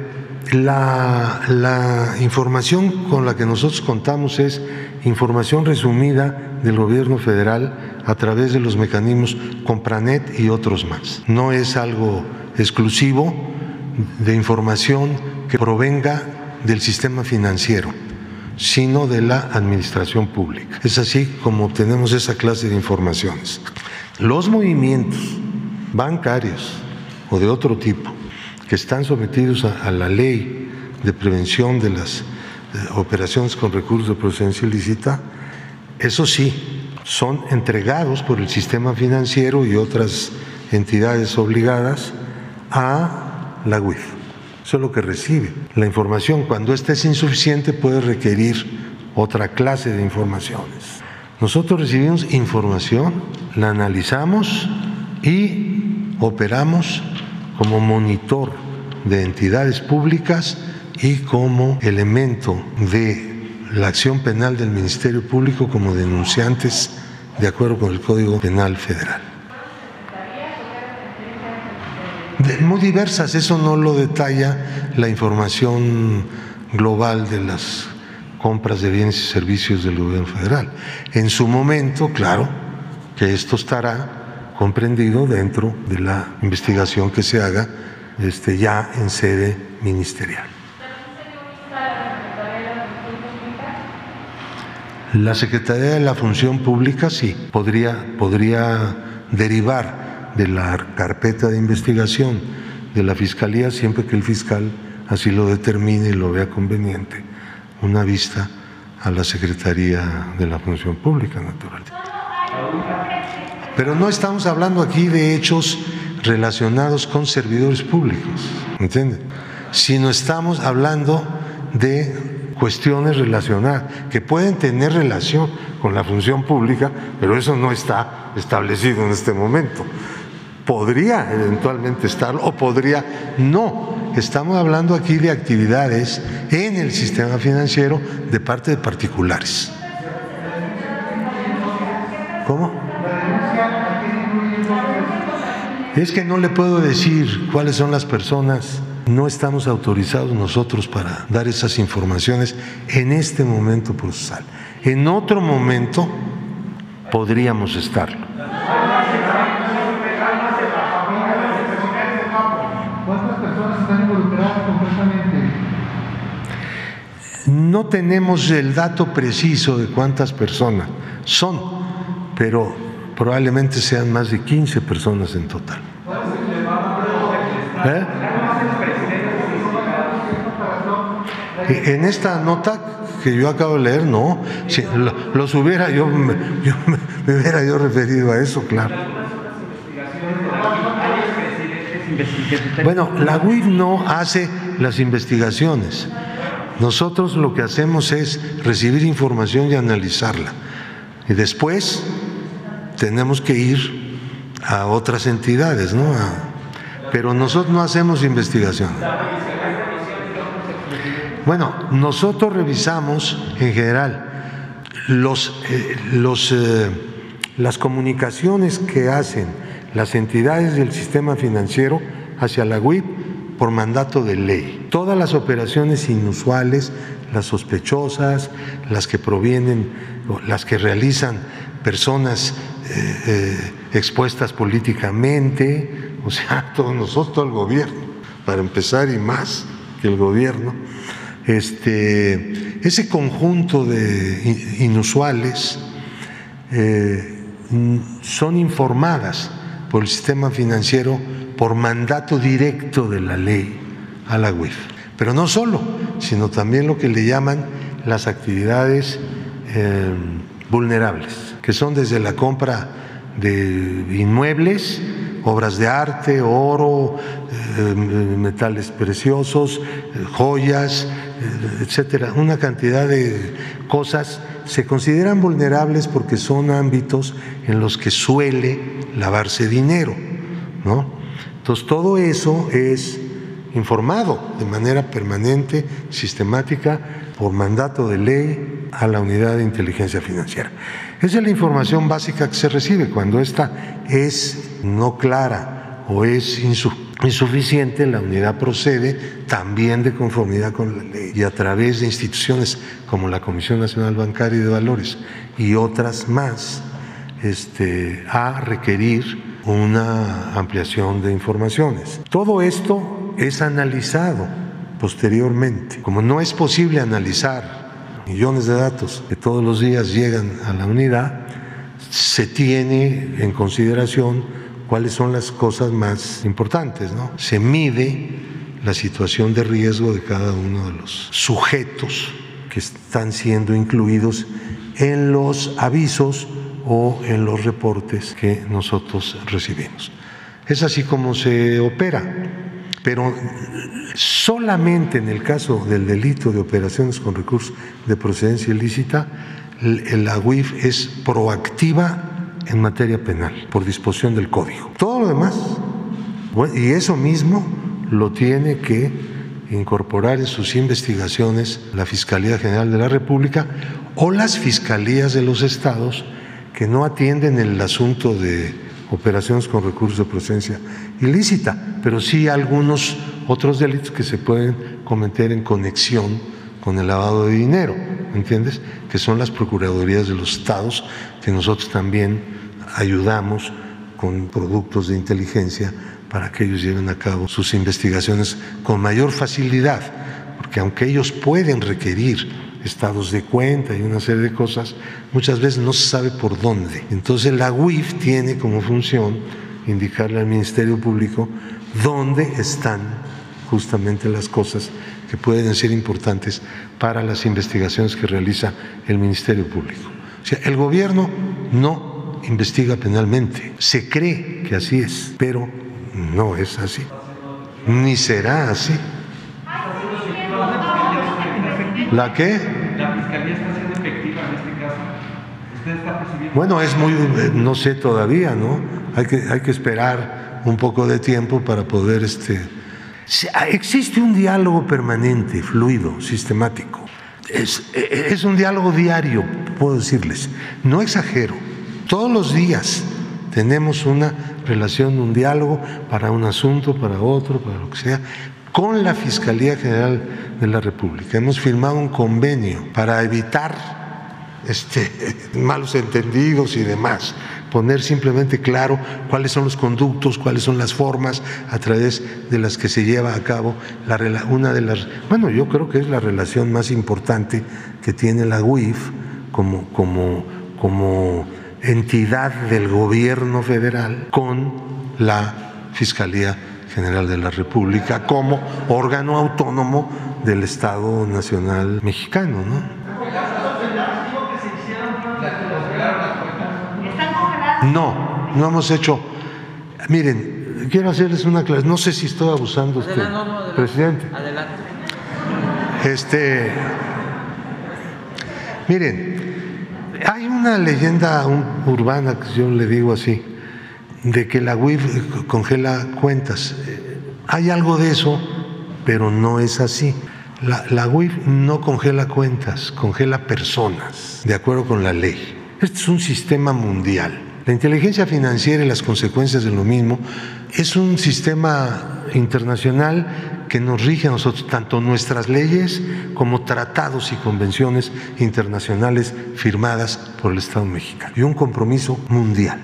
la, información con la que nosotros contamos es información resumida del gobierno federal a través de los mecanismos Compranet y otros más. No es algo exclusivo de información que provenga del sistema financiero, sino de la administración pública. Es así como obtenemos esa clase de informaciones. Los movimientos bancarios o de otro tipo que están sometidos a, la ley de prevención de las operaciones con recursos de procedencia ilícita, eso sí, son entregados por el sistema financiero y otras entidades obligadas a la UIF. Eso es lo que recibe. La información, cuando esta es insuficiente, puede requerir otra clase de informaciones. Nosotros recibimos información, la analizamos y operamos como monitor de entidades públicas y como elemento de la acción penal del Ministerio Público como denunciantes de acuerdo con el Código Penal Federal. muy diversas, eso no lo detalla la información global de las compras de bienes y servicios del gobierno federal. En su momento, claro, que esto estará comprendido dentro de la investigación que se haga este, ya en sede ministerial. La Secretaría de la Función Pública sí, podría, podría derivar de la carpeta de investigación de la Fiscalía siempre que el fiscal así lo determine y lo vea conveniente, una vista a la Secretaría de la Función Pública, naturalmente. Pero no estamos hablando aquí de hechos relacionados con servidores públicos, ¿entienden? Sino estamos hablando de cuestiones relacionadas que pueden tener relación con la función pública, pero eso no está establecido en este momento. Podría eventualmente estarlo o podría no. Estamos hablando aquí de actividades en el sistema financiero de parte de particulares. ¿Cómo? Es que no le puedo decir cuáles son las personas no estamos autorizados nosotros para dar esas informaciones en este momento procesal. En otro momento podríamos estarlo. ¿Cuántas personas están involucradas completamente? No tenemos el dato preciso de cuántas personas son, pero probablemente sean más de 15 personas en total. ¿Eh? En esta nota que yo acabo de leer, no. Si los hubiera yo, me, hubiera yo referido a eso, claro. Bueno, la UIF no hace las investigaciones. Nosotros lo que hacemos es recibir información y analizarla. Y después tenemos que ir a otras entidades, ¿no? pero nosotros no hacemos investigación. Bueno, nosotros revisamos en general los, eh, los, eh, las comunicaciones que hacen las entidades del sistema financiero hacia la UIP por mandato de ley. Todas las operaciones inusuales, las sospechosas, las que provienen, las que realizan personas eh, expuestas políticamente, o sea, [laughs] todos nosotros, todo el gobierno, para empezar y más que el gobierno, este, ese conjunto de inusuales eh, son informadas por el sistema financiero por mandato directo de la ley a la UIF. Pero no solo, sino también lo que le llaman las actividades eh, vulnerables, que son desde la compra de inmuebles, obras de arte, oro, eh, metales preciosos, joyas, etcétera, una cantidad de cosas se consideran vulnerables porque son ámbitos en los que suele lavarse dinero, ¿no? Entonces todo eso es informado de manera permanente, sistemática, por mandato de ley a la unidad de inteligencia financiera. Esa es la información básica que se recibe. Cuando esta es no clara o es insuficiente, la unidad procede también de conformidad con la ley y a través de instituciones como la Comisión Nacional Bancaria y de Valores y otras más, este, a requerir una ampliación de informaciones. Todo esto es analizado posteriormente. Como no es posible analizar millones de datos que todos los días llegan a la unidad, se tiene en consideración cuáles son las cosas más importantes, ¿no? Se mide la situación de riesgo de cada uno de los sujetos que están siendo incluidos en los avisos o en los reportes que nosotros recibimos. Es así como se opera, pero solamente en el caso del delito de operaciones con recursos de procedencia ilícita, la UIF es proactiva en materia penal por disposición del código. Todo lo demás, y eso mismo lo tiene que incorporar en sus investigaciones la Fiscalía General de la República o las fiscalías de los estados que no atienden el asunto de operaciones con recursos de procedencia ilícita, pero sí algunos otros delitos que se pueden cometer en conexión con el lavado de dinero, ¿entiendes? Que son las procuradurías de los estados que nosotros también ayudamos con productos de inteligencia para que ellos lleven a cabo sus investigaciones con mayor facilidad, porque aunque ellos pueden requerir estados de cuenta y una serie de cosas, muchas veces no se sabe por dónde. Entonces la UIF tiene como función indicarle al Ministerio Público dónde están justamente las cosas que pueden ser importantes para las investigaciones que realiza el Ministerio Público. O sea, el gobierno no investiga penalmente, se cree que así es, pero no es así, ni será así. ¿La qué? La fiscalía está siendo efectiva en este caso. ¿Usted está percibiendo? Bueno, es muy, no sé todavía, ¿no? Hay que, hay que esperar un poco de tiempo para poder, este. Existe un diálogo permanente, fluido, sistemático. Es, es un diálogo diario, puedo decirles. No exagero. Todos los días tenemos una relación, un diálogo para un asunto, para otro, para lo que sea, con la Fiscalía General de la República. Hemos firmado un convenio para evitar este, [laughs] malos entendidos y demás, poner simplemente claro cuáles son los conductos, cuáles son las formas a través de las que se lleva a cabo la, una de las, bueno, yo creo que es la relación más importante que tiene la UIF como, como, como entidad del gobierno federal con la Fiscalía General de la República como órgano autónomo del Estado Nacional Mexicano. ¿no? No, no hemos hecho. Miren, quiero hacerles una clase. No sé si estoy abusando, usted, presidente. Adelante. Este, miren, hay una leyenda urbana que yo le digo así de que la UIF congela cuentas. Hay algo de eso, pero no es así. La, la UIF no congela cuentas, congela personas, de acuerdo con la ley. Este es un sistema mundial. La inteligencia financiera y las consecuencias de lo mismo es un sistema internacional que nos rige a nosotros, tanto nuestras leyes como tratados y convenciones internacionales firmadas por el Estado mexicano y un compromiso mundial.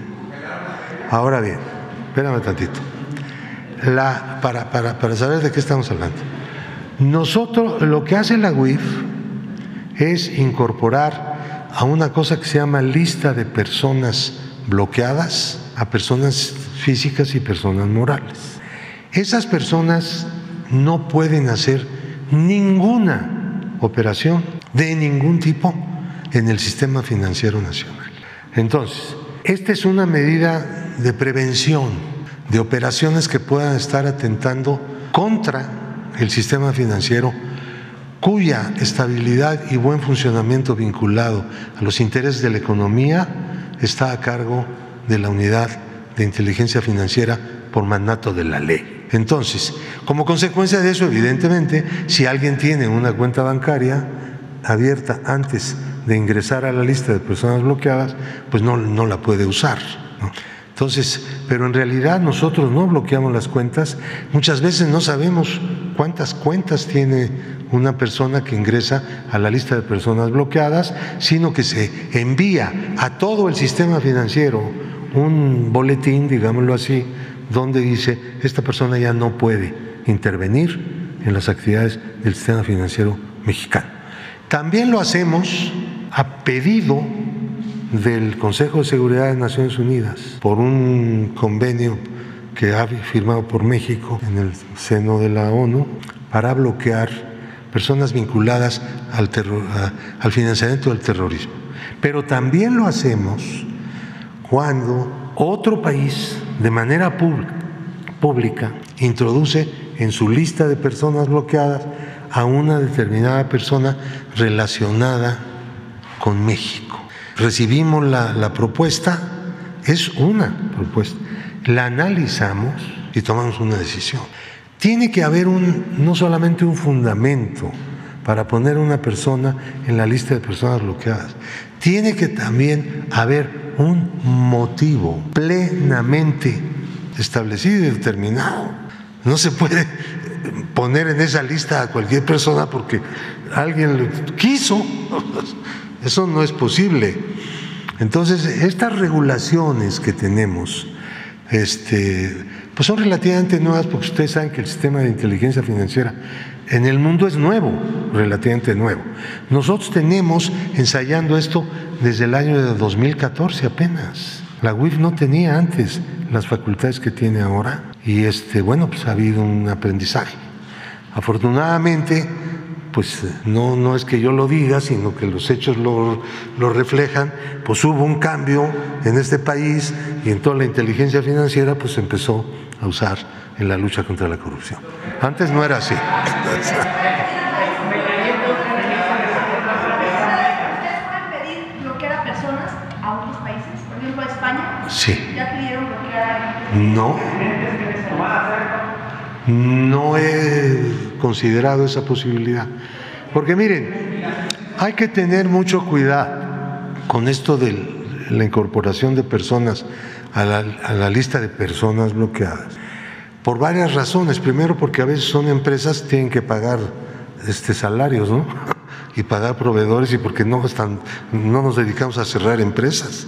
Ahora bien, espérame tantito. Para, para, para saber de qué estamos hablando. Nosotros, lo que hace la UIF es incorporar a una cosa que se llama lista de personas bloqueadas, a personas físicas y personas morales. Esas personas no pueden hacer ninguna operación de ningún tipo en el sistema financiero nacional. Entonces, esta es una medida de prevención de operaciones que puedan estar atentando contra el sistema financiero cuya estabilidad y buen funcionamiento vinculado a los intereses de la economía está a cargo de la unidad de inteligencia financiera por mandato de la ley. Entonces, como consecuencia de eso, evidentemente, si alguien tiene una cuenta bancaria abierta antes de ingresar a la lista de personas bloqueadas, pues no, no la puede usar. Entonces, pero en realidad nosotros no bloqueamos las cuentas. Muchas veces no sabemos cuántas cuentas tiene una persona que ingresa a la lista de personas bloqueadas, sino que se envía a todo el sistema financiero un boletín, digámoslo así, donde dice, esta persona ya no puede intervenir en las actividades del sistema financiero mexicano. También lo hacemos a pedido del Consejo de Seguridad de Naciones Unidas por un convenio que ha firmado por México en el seno de la ONU para bloquear personas vinculadas al, al financiamiento del terrorismo. Pero también lo hacemos cuando otro país, de manera pública, introduce en su lista de personas bloqueadas a una determinada persona relacionada con México recibimos la, propuesta, es una propuesta, la analizamos y tomamos una decisión. Tiene que haber un, no solamente un fundamento para poner una persona en la lista de personas bloqueadas, tiene que también haber un motivo plenamente establecido y determinado. No se puede poner en esa lista a cualquier persona porque alguien lo quiso. [laughs] Eso no es posible. Entonces, estas regulaciones que tenemos, este, pues son relativamente nuevas porque ustedes saben que el sistema de inteligencia financiera en el mundo es nuevo, relativamente nuevo. Nosotros tenemos ensayando esto desde el año de 2014 apenas. La UIF no tenía antes las facultades que tiene ahora y este, bueno, pues ha habido un aprendizaje. Afortunadamente, pues no, no es que yo lo diga, sino que los hechos lo, lo, reflejan, pues hubo un cambio en este país y en toda la inteligencia financiera pues empezó a usar en la lucha contra la corrupción. Antes no era así. Sí. ¿Ya pidieron? No. No he considerado esa posibilidad. Porque miren, hay que tener mucho cuidado con esto de la incorporación de personas a la, lista de personas bloqueadas. Por varias razones. Primero, porque a veces son empresas que tienen que pagar este, salarios. [laughs] Y pagar proveedores y porque no, están, no nos dedicamos a cerrar empresas.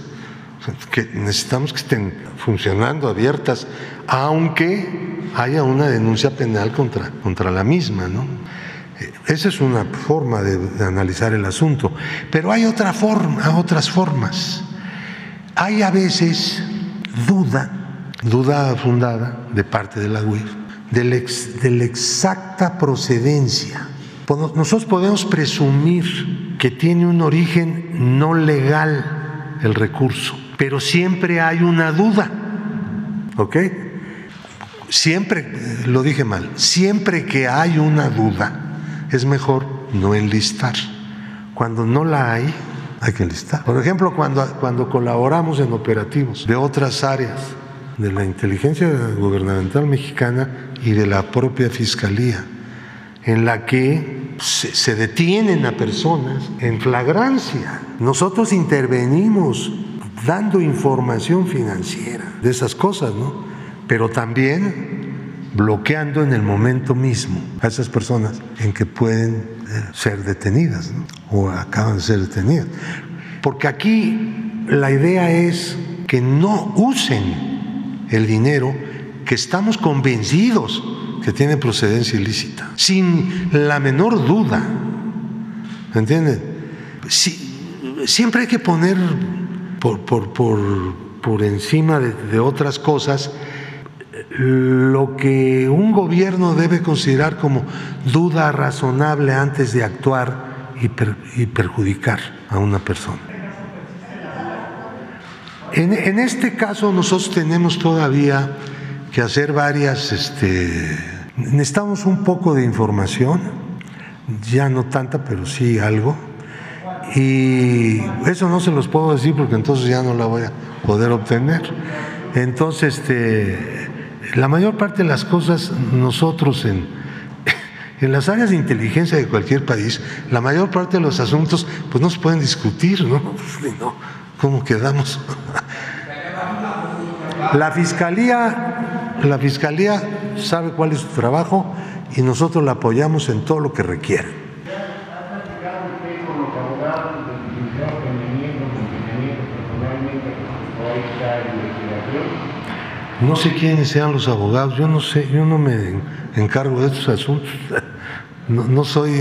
Que necesitamos que estén funcionando, abiertas, aunque haya una denuncia penal contra, contra la misma. ¿no? Esa es una forma de, analizar el asunto. Pero hay otra forma, otras formas. Hay a veces duda, duda fundada de parte de la UIF, de la, de la exacta procedencia. Nosotros podemos presumir que tiene un origen no legal el recurso, pero siempre hay una duda. ¿Ok? Siempre, lo dije mal, siempre que hay una duda, es mejor no enlistar. Cuando no la hay, hay que enlistar. Por ejemplo, cuando, cuando colaboramos en operativos de otras áreas de la inteligencia gubernamental mexicana y de la propia fiscalía, en la que se, se detienen a personas en flagrancia. Nosotros intervenimos dando información financiera de esas cosas, ¿no? pero también bloqueando en el momento mismo a esas personas en que pueden ser detenidas o acaban de ser detenidas. Porque aquí la idea es que no usen el dinero que estamos convencidos que tiene procedencia ilícita, sin la menor duda. ¿Entienden? siempre hay que poner por, por, por, por encima de otras cosas lo que un gobierno debe considerar como duda razonable antes de actuar y, perjudicar a una persona. En, este caso nosotros tenemos todavía que hacer varias, este, necesitamos un poco de información, ya no tanta, pero sí algo, y eso no se los puedo decir porque entonces ya no la voy a poder obtener. Entonces, este, la mayor parte de las cosas nosotros en, [laughs] en las áreas de inteligencia de cualquier país, la mayor parte de los asuntos pues no se pueden discutir, ¿no? [laughs] ¿Cómo quedamos? [laughs] La fiscalía, la fiscalía sabe cuál es su trabajo y nosotros la apoyamos en todo lo que requiera. No sé quiénes sean los abogados, yo no sé, yo no me encargo de estos asuntos. [laughs] No, soy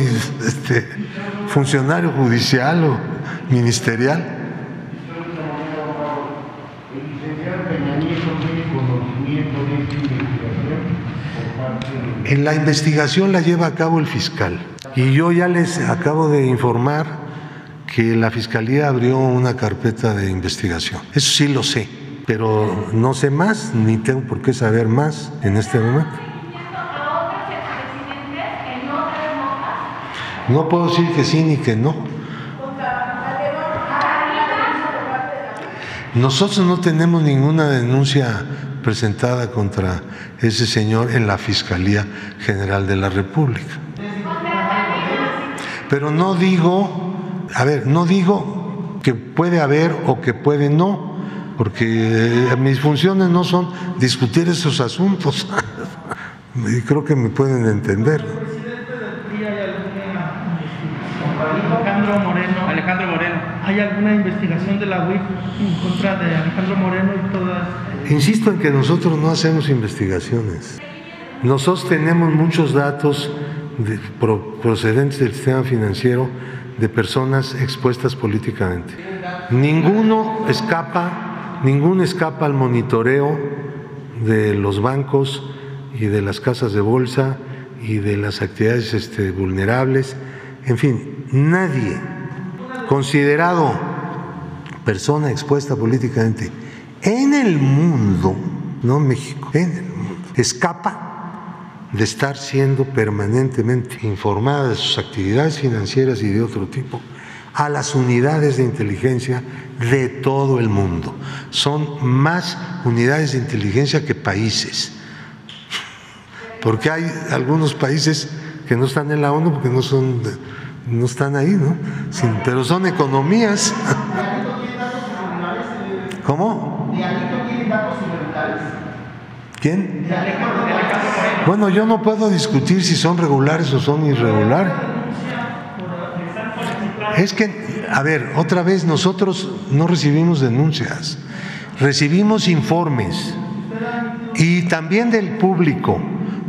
este, funcionario judicial o ministerial. En la investigación la lleva a cabo el fiscal y yo ya les acabo de informar que la fiscalía abrió una carpeta de investigación. Eso sí lo sé, pero no sé más ni tengo por qué saber más en este momento. No puedo decir que sí ni que no. Nosotros no tenemos ninguna denuncia presentada contra ese señor en la Fiscalía General de la República. Pero no digo, a ver, no digo que puede haber o que puede no, porque mis funciones no son discutir esos asuntos. [laughs] y creo que me pueden entender. Alejandro Moreno. Alejandro Moreno. ¿Hay alguna investigación de la UIF en contra de Alejandro Moreno y todas? Insisto en que nosotros no hacemos investigaciones. Nosotros tenemos muchos datos procedentes del sistema financiero de personas expuestas políticamente. Ninguno escapa, ninguno escapa al monitoreo de los bancos y de las casas de bolsa y de las actividades este, vulnerables. En fin, nadie considerado persona expuesta políticamente en el mundo, no México, en el mundo, escapa de estar siendo permanentemente informada de sus actividades financieras y de otro tipo a las unidades de inteligencia de todo el mundo. Son más unidades de inteligencia que países, porque hay algunos países que no están en la ONU porque no son no están ahí, ¿no? pero son economías. [laughs] ¿Cómo? ¿Quién? Bueno, yo no puedo discutir si son regulares o son irregulares. Es que, a ver, otra vez nosotros no recibimos denuncias, recibimos informes. Y también del público,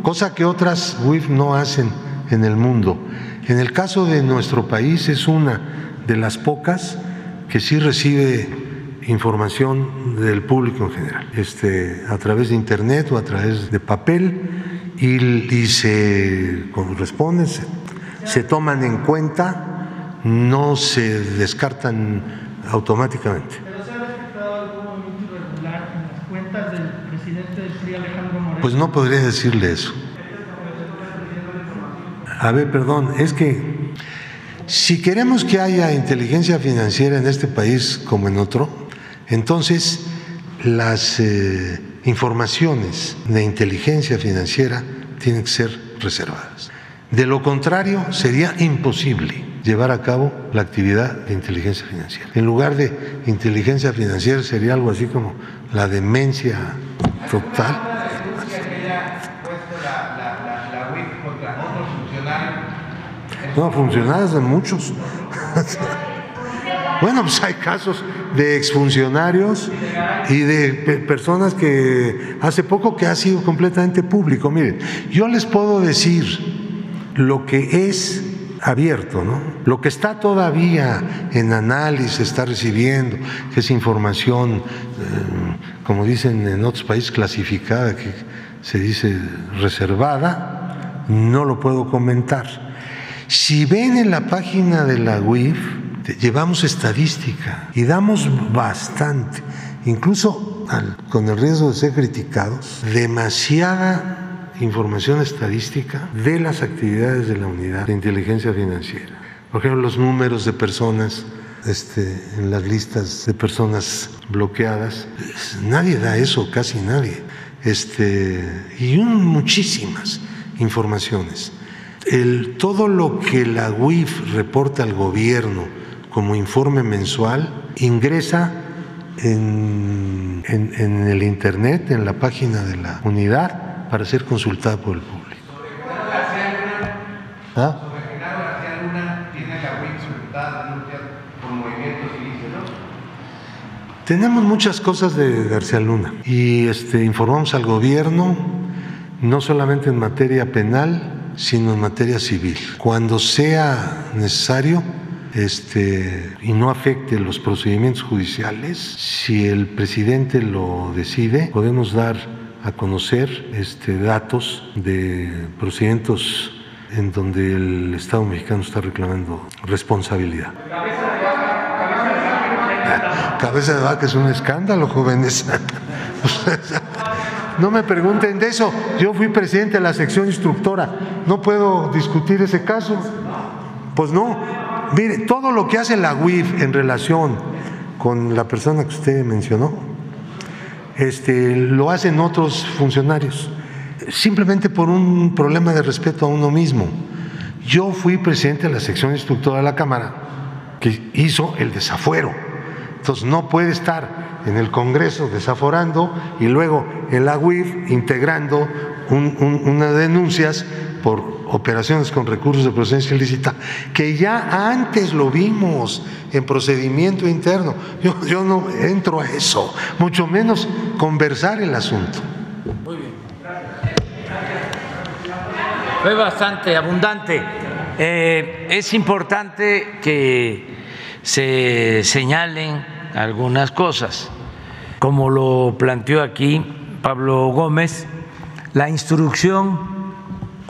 cosa que otras WIF no hacen en el mundo. En el caso de nuestro país es una de las pocas que sí recibe información del público en general, este, a través de internet o a través de papel. Y, se corresponde, se, toman en cuenta, no se descartan automáticamente. ¿Pero se ha detectado algún movimiento irregular en las cuentas del presidente del PRI, Alejandro Moreno? Pues no podría decirle eso. A ver, perdón, es que si queremos que haya inteligencia financiera en este país como en otro, entonces las eh, informaciones de inteligencia financiera tienen que ser reservadas. De lo contrario, sería imposible llevar a cabo la actividad de inteligencia financiera. En lugar de inteligencia financiera sería algo así como la demencia total. No, funcionarios de muchos. [laughs] Bueno, pues hay casos de exfuncionarios y de personas que hace poco que ha sido completamente público. Miren, yo les puedo decir lo que es abierto, ¿no? Lo que está todavía en análisis, está recibiendo, que es información, eh, como dicen en otros países, clasificada, que se dice reservada, no lo puedo comentar. Si ven en la página de la UIF, llevamos estadística y damos bastante, incluso con el riesgo de ser criticados, demasiada información estadística de las actividades de la unidad de inteligencia financiera. Por ejemplo, los números de personas este, en las listas de personas bloqueadas. Nadie da eso, casi nadie. Este, y muchísimas informaciones el, todo lo que la UIF reporta al gobierno como informe mensual ingresa en, en, el Internet, en la página de la unidad, para ser consultada por el público. ¿Ah? Tenemos muchas cosas de García Luna y este, informamos al gobierno no solamente en materia penal, sino en materia civil. Cuando sea necesario este, y no afecte los procedimientos judiciales, si el presidente lo decide, podemos dar a conocer este, datos de procedimientos en donde el Estado mexicano está reclamando responsabilidad. Cabeza de vaca es un escándalo, jóvenes. No me pregunten de eso. Yo fui presidente de la sección instructora. No puedo discutir ese caso. Pues no. Mire, todo lo que hace la UIF en relación con la persona que usted mencionó, este, lo hacen otros funcionarios, simplemente por un problema de respeto a uno mismo. Yo fui presidente de la sección instructora de la Cámara que hizo el desafuero entonces no puede estar en el Congreso desaforando y luego el AGUIF integrando unas denuncias por operaciones con recursos de procedencia ilícita, que ya antes lo vimos en procedimiento interno. Yo, no entro a eso, mucho menos conversar el asunto. Muy bien. Fue bastante abundante. Eh, es importante que se señalen algunas cosas. Como lo planteó aquí Pablo Gómez, la instrucción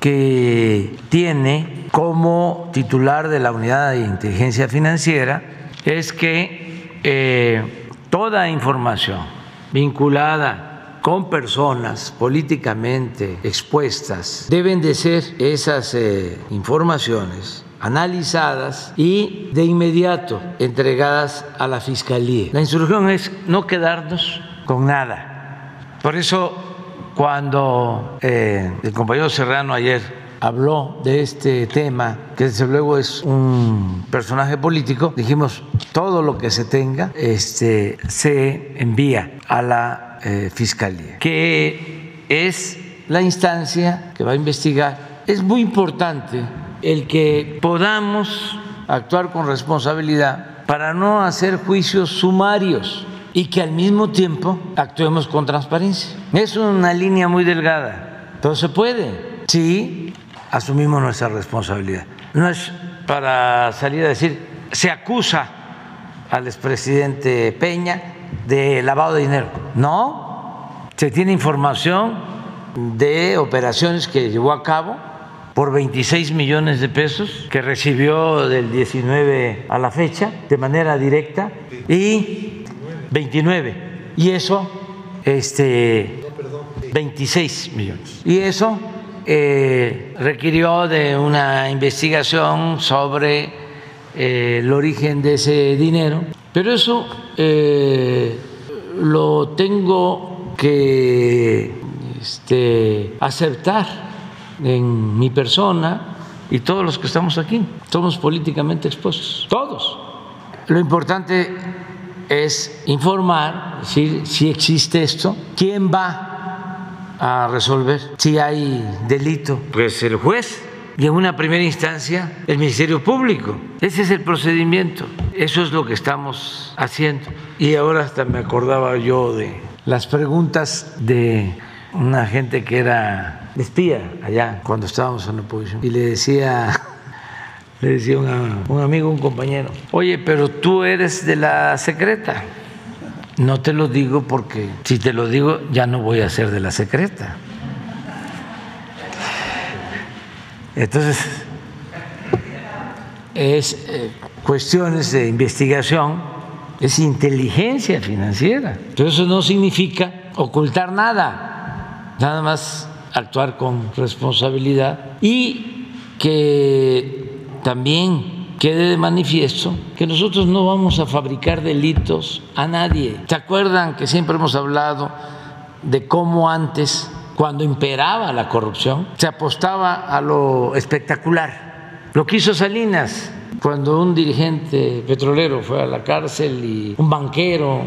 que tiene como titular de la Unidad de Inteligencia Financiera es que eh, toda información vinculada con personas políticamente expuestas deben de ser esas eh, informaciones analizadas y de inmediato entregadas a la Fiscalía. La instrucción es no quedarnos con nada. Por eso, cuando eh, el compañero Serrano ayer habló de este tema, que desde luego es un personaje político, dijimos, todo lo que se tenga este, se envía a la eh, Fiscalía, que es la instancia que va a investigar. Es muy importante el que podamos actuar con responsabilidad para no hacer juicios sumarios y que al mismo tiempo actuemos con transparencia. Es una línea muy delgada, pero se puede si asumimos nuestra responsabilidad. No es para salir a decir, se acusa al expresidente Peña de lavado de dinero. No, se tiene información de operaciones que llevó a cabo por 26 millones de pesos que recibió del 19 a la fecha de manera directa y 29 y eso este 26 millones y eso eh, requirió de una investigación sobre eh, el origen de ese dinero pero eso eh, lo tengo que este, aceptar en mi persona y todos los que estamos aquí. Somos políticamente expuestos, todos. Lo importante es informar, decir si existe esto, quién va a resolver si hay delito. Pues el juez y en una primera instancia el Ministerio Público. Ese es el procedimiento. Eso es lo que estamos haciendo. Y ahora hasta me acordaba yo de las preguntas de una gente que era espía allá cuando estábamos en la oposición y le decía le decía un amigo, un compañero, oye, pero tú eres de la secreta. No te lo digo porque si te lo digo ya no voy a ser de la secreta. Entonces, es eh, cuestiones de investigación, es inteligencia financiera. Pero eso no significa ocultar nada nada más actuar con responsabilidad y que también quede de manifiesto que nosotros no vamos a fabricar delitos a nadie. ¿Se acuerdan que siempre hemos hablado de cómo antes, cuando imperaba la corrupción, se apostaba a lo espectacular? Lo que hizo Salinas cuando un dirigente petrolero fue a la cárcel y un banquero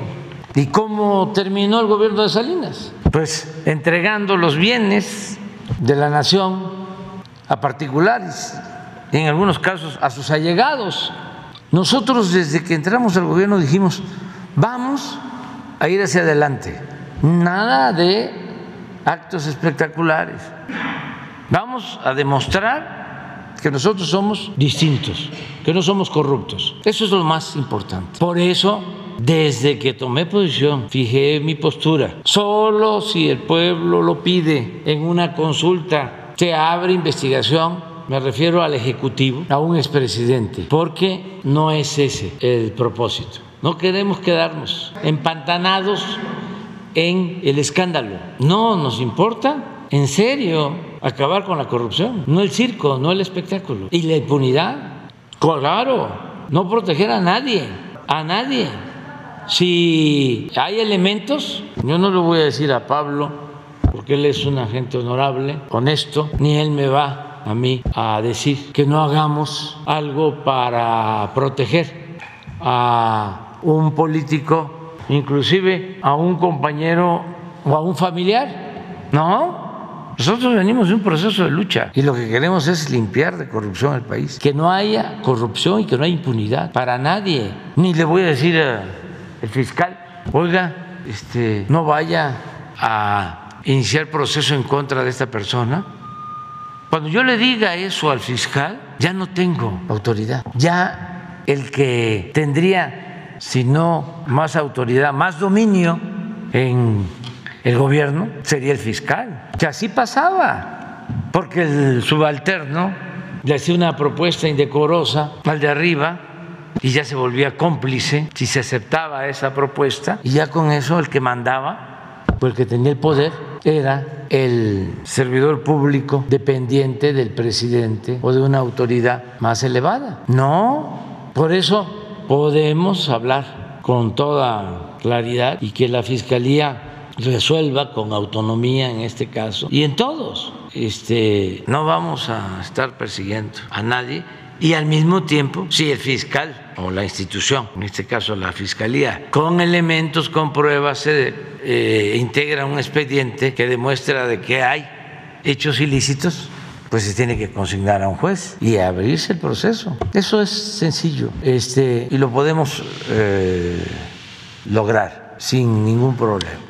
¿Y cómo terminó el gobierno de Salinas? Pues entregando los bienes de la nación a particulares, en algunos casos a sus allegados. Nosotros desde que entramos al gobierno dijimos, vamos a ir hacia adelante, nada de actos espectaculares, vamos a demostrar que nosotros somos distintos, que no somos corruptos. Eso es lo más importante. Por eso desde que tomé posición, fijé mi postura. Solo si el pueblo lo pide en una consulta, se abre investigación. Me refiero al Ejecutivo, a un expresidente, porque no es ese el propósito. No queremos quedarnos empantanados en el escándalo. No nos importa, en serio, acabar con la corrupción. No el circo, no el espectáculo. Y la impunidad, claro, no proteger a nadie, a nadie. Si hay elementos, yo no le voy a decir a Pablo, porque él es un agente honorable, honesto, ni él me va a mí a decir que no hagamos algo para proteger a un político, inclusive a un compañero o a un familiar. No, nosotros venimos de un proceso de lucha y lo que queremos es limpiar de corrupción el país. Que no haya corrupción y que no haya impunidad para nadie. Ni le voy a decir a el fiscal, oiga, este, no vaya a iniciar proceso en contra de esta persona. Cuando yo le diga eso al fiscal, ya no tengo autoridad. Ya el que tendría, si no más autoridad, más dominio en el gobierno, sería el fiscal. Que así pasaba, porque el subalterno le hacía una propuesta indecorosa al de arriba y ya se volvía cómplice si se aceptaba esa propuesta y ya con eso el que mandaba o el que tenía el poder era el servidor público dependiente del presidente o de una autoridad más elevada. No, por eso podemos hablar con toda claridad y que la Fiscalía resuelva con autonomía en este caso y en todos. Este, no vamos a estar persiguiendo a nadie y al mismo tiempo, si el fiscal o la institución, en este caso la fiscalía, con elementos, con pruebas, se eh, integra un expediente que demuestra de que hay hechos ilícitos, pues se tiene que consignar a un juez y abrirse el proceso. Eso es sencillo este, y lo podemos eh, lograr sin ningún problema.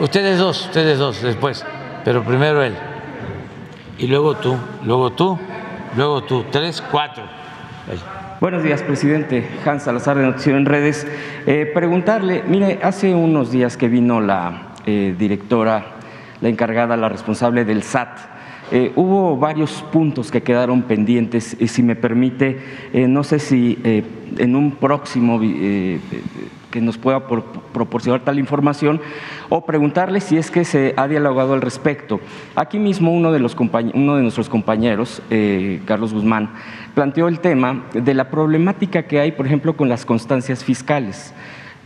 Ustedes dos, ustedes dos después, pero primero él y luego tú, luego tú, luego tú, tres, cuatro. Buenos días, presidente. Hans Salazar de Noticiero en Redes. Eh, preguntarle, mire, hace unos días que vino la eh, directora, la encargada, la responsable del SAT, eh, hubo varios puntos que quedaron pendientes y si me permite, no sé si en un próximo nos pueda proporcionar tal información o preguntarle si es que se ha dialogado al respecto. Aquí mismo uno de, los uno de nuestros compañeros, eh, Carlos Guzmán, planteó el tema de la problemática que hay, por ejemplo, con las constancias fiscales.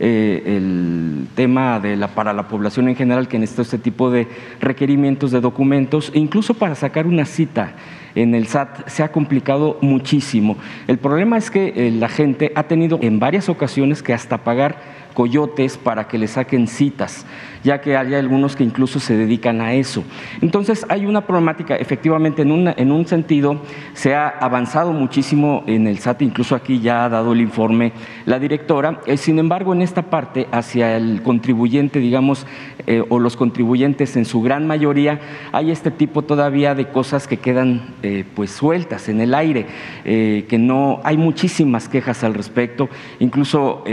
Eh, el tema de la, para la población en general que necesita este tipo de requerimientos de documentos, e incluso para sacar una cita en el SAT se ha complicado muchísimo. El problema es que eh, la gente ha tenido en varias ocasiones que hasta pagar coyotes para que le saquen citas ya que hay algunos que incluso se dedican a eso. Entonces hay una problemática, efectivamente, en, una, en un sentido se ha avanzado muchísimo en el SAT, incluso aquí ya ha dado el informe la directora, eh, sin embargo en esta parte hacia el contribuyente, digamos, eh, o los contribuyentes en su gran mayoría, hay este tipo todavía de cosas que quedan eh, pues sueltas en el aire, que no, hay muchísimas quejas al respecto, incluso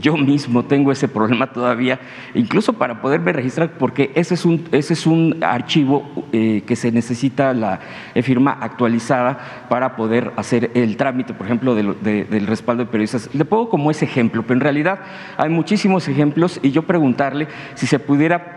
yo mismo tengo ese problema todavía, incluso para poder poderme registrar, porque ese es un, ese es un archivo eh, que se necesita la firma actualizada para poder hacer el trámite, por ejemplo, del respaldo de periodistas. Le pongo como ese ejemplo, pero en realidad hay muchísimos ejemplos y yo preguntarle si se pudiera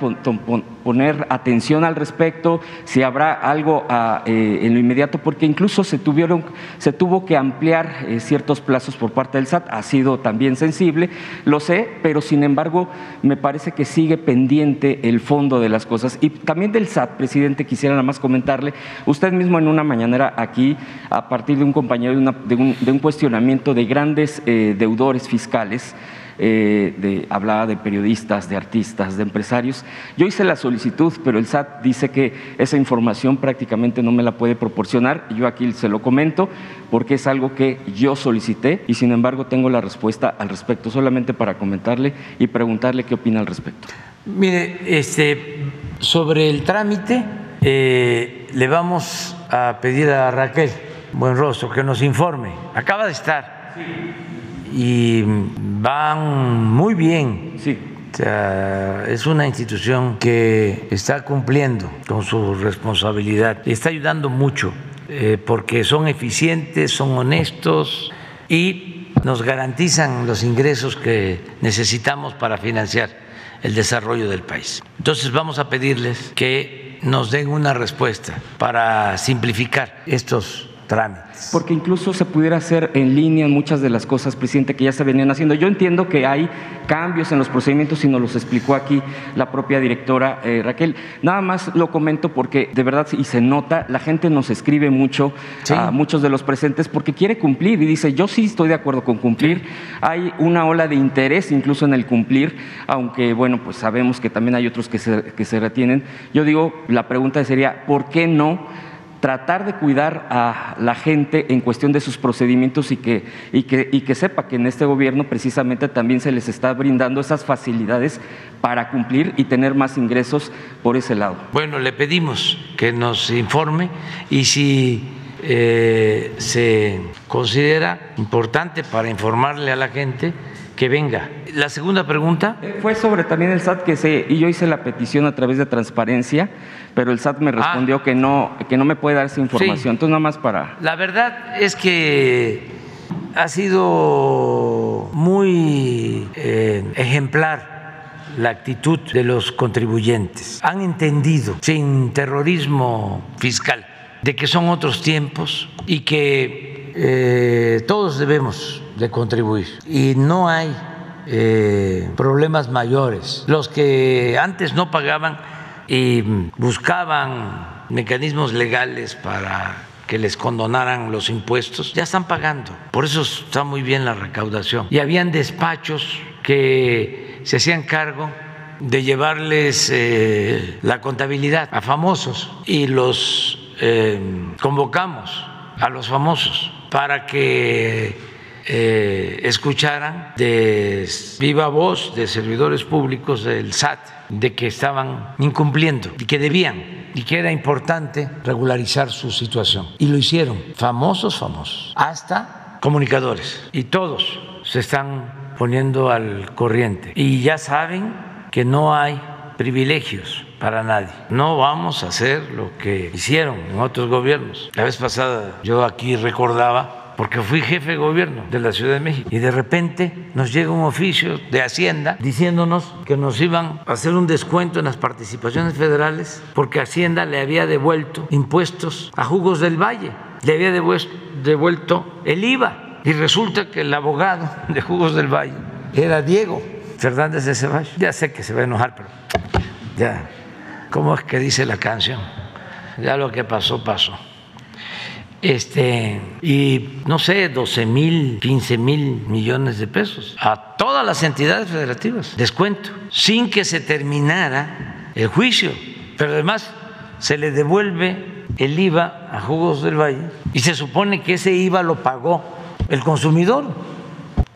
poner atención al respecto, si habrá algo ah, eh, en lo inmediato, porque incluso se, tuvieron, se tuvo que ampliar eh, ciertos plazos por parte del SAT, ha sido también sensible, lo sé, pero sin embargo me parece que sigue pendiente el fondo de las cosas. Y también del SAT, presidente, quisiera nada más comentarle, usted mismo en una mañanera aquí, a partir de un compañero de, un, cuestionamiento de grandes eh, deudores fiscales, eh, de, hablaba de periodistas, de artistas, de empresarios. Yo hice la solicitud, pero el SAT dice que esa información prácticamente no me la puede proporcionar. Yo aquí se lo comento porque es algo que yo solicité y sin embargo tengo la respuesta al respecto, solamente para comentarle y preguntarle qué opina al respecto. Mire, este, sobre el trámite, eh, le vamos a pedir a Raquel Buenrostro que nos informe. Acaba de estar. Y van muy bien. Sí. es una institución que está cumpliendo con su responsabilidad y está ayudando mucho eh, porque son eficientes, son honestos y nos garantizan los ingresos que necesitamos para financiar el desarrollo del país. Entonces vamos a pedirles que nos den una respuesta para simplificar estos trámites. Porque incluso se pudiera hacer en línea muchas de las cosas, presidente, que ya se venían haciendo. Yo entiendo que hay cambios en los procedimientos y nos los explicó aquí la propia directora eh, Raquel. Nada más lo comento porque de verdad, y se nota, la gente nos escribe mucho a muchos de los presentes porque quiere cumplir y dice, yo sí estoy de acuerdo con cumplir. Hay una ola de interés incluso en el cumplir, aunque bueno, pues sabemos que también hay otros que se, que se retienen. Yo digo, la pregunta sería, ¿por qué no? Tratar de cuidar a la gente en cuestión de sus procedimientos y que, y que, y que sepa que en este gobierno precisamente también se les está brindando esas facilidades para cumplir y tener más ingresos por ese lado. Bueno, le pedimos que nos informe y si eh, se considera importante para informarle a la gente, que venga. La segunda pregunta. Eh, fue sobre también el SAT que se, y yo hice la petición a través de transparencia, pero el SAT me ah. respondió que, no, que no me puede dar esa información. Entonces, nada más para. La verdad es que ha sido muy eh, ejemplar la actitud de los contribuyentes. Han entendido, sin terrorismo fiscal, de que son otros tiempos y que eh, todos debemos de contribuir y no hay eh, problemas mayores. Los que antes no pagaban y buscaban mecanismos legales para que les condonaran los impuestos, ya están pagando. Por eso está muy bien la recaudación. Y habían despachos que se hacían cargo de llevarles eh, la contabilidad a famosos y los eh, convocamos a los famosos para que eh, escucharan de viva voz de servidores públicos del SAT de que estaban incumpliendo y que debían y que era importante regularizar su situación. Y lo hicieron, famosos, famosos, hasta comunicadores. Y todos se están poniendo al corriente. Y ya saben que no hay privilegios para nadie. No vamos a hacer lo que hicieron en otros gobiernos. La vez pasada yo aquí recordaba porque fui jefe de gobierno de la Ciudad de México y de repente nos llega un oficio de Hacienda diciéndonos que nos iban a hacer un descuento en las participaciones federales porque Hacienda le había devuelto impuestos a Jugos del Valle, le había devuelto el IVA y resulta que el abogado de Jugos del Valle era Diego Fernández de Ceballos. Ya sé que se va a enojar, pero ya, ¿cómo es que dice la canción? Ya lo que pasó, pasó este, y no sé, 12 mil, 15 mil millones de pesos a todas las entidades federativas, descuento, sin que se terminara el juicio. Pero además se le devuelve el IVA a Jugos del Valle y se supone que ese IVA lo pagó el consumidor.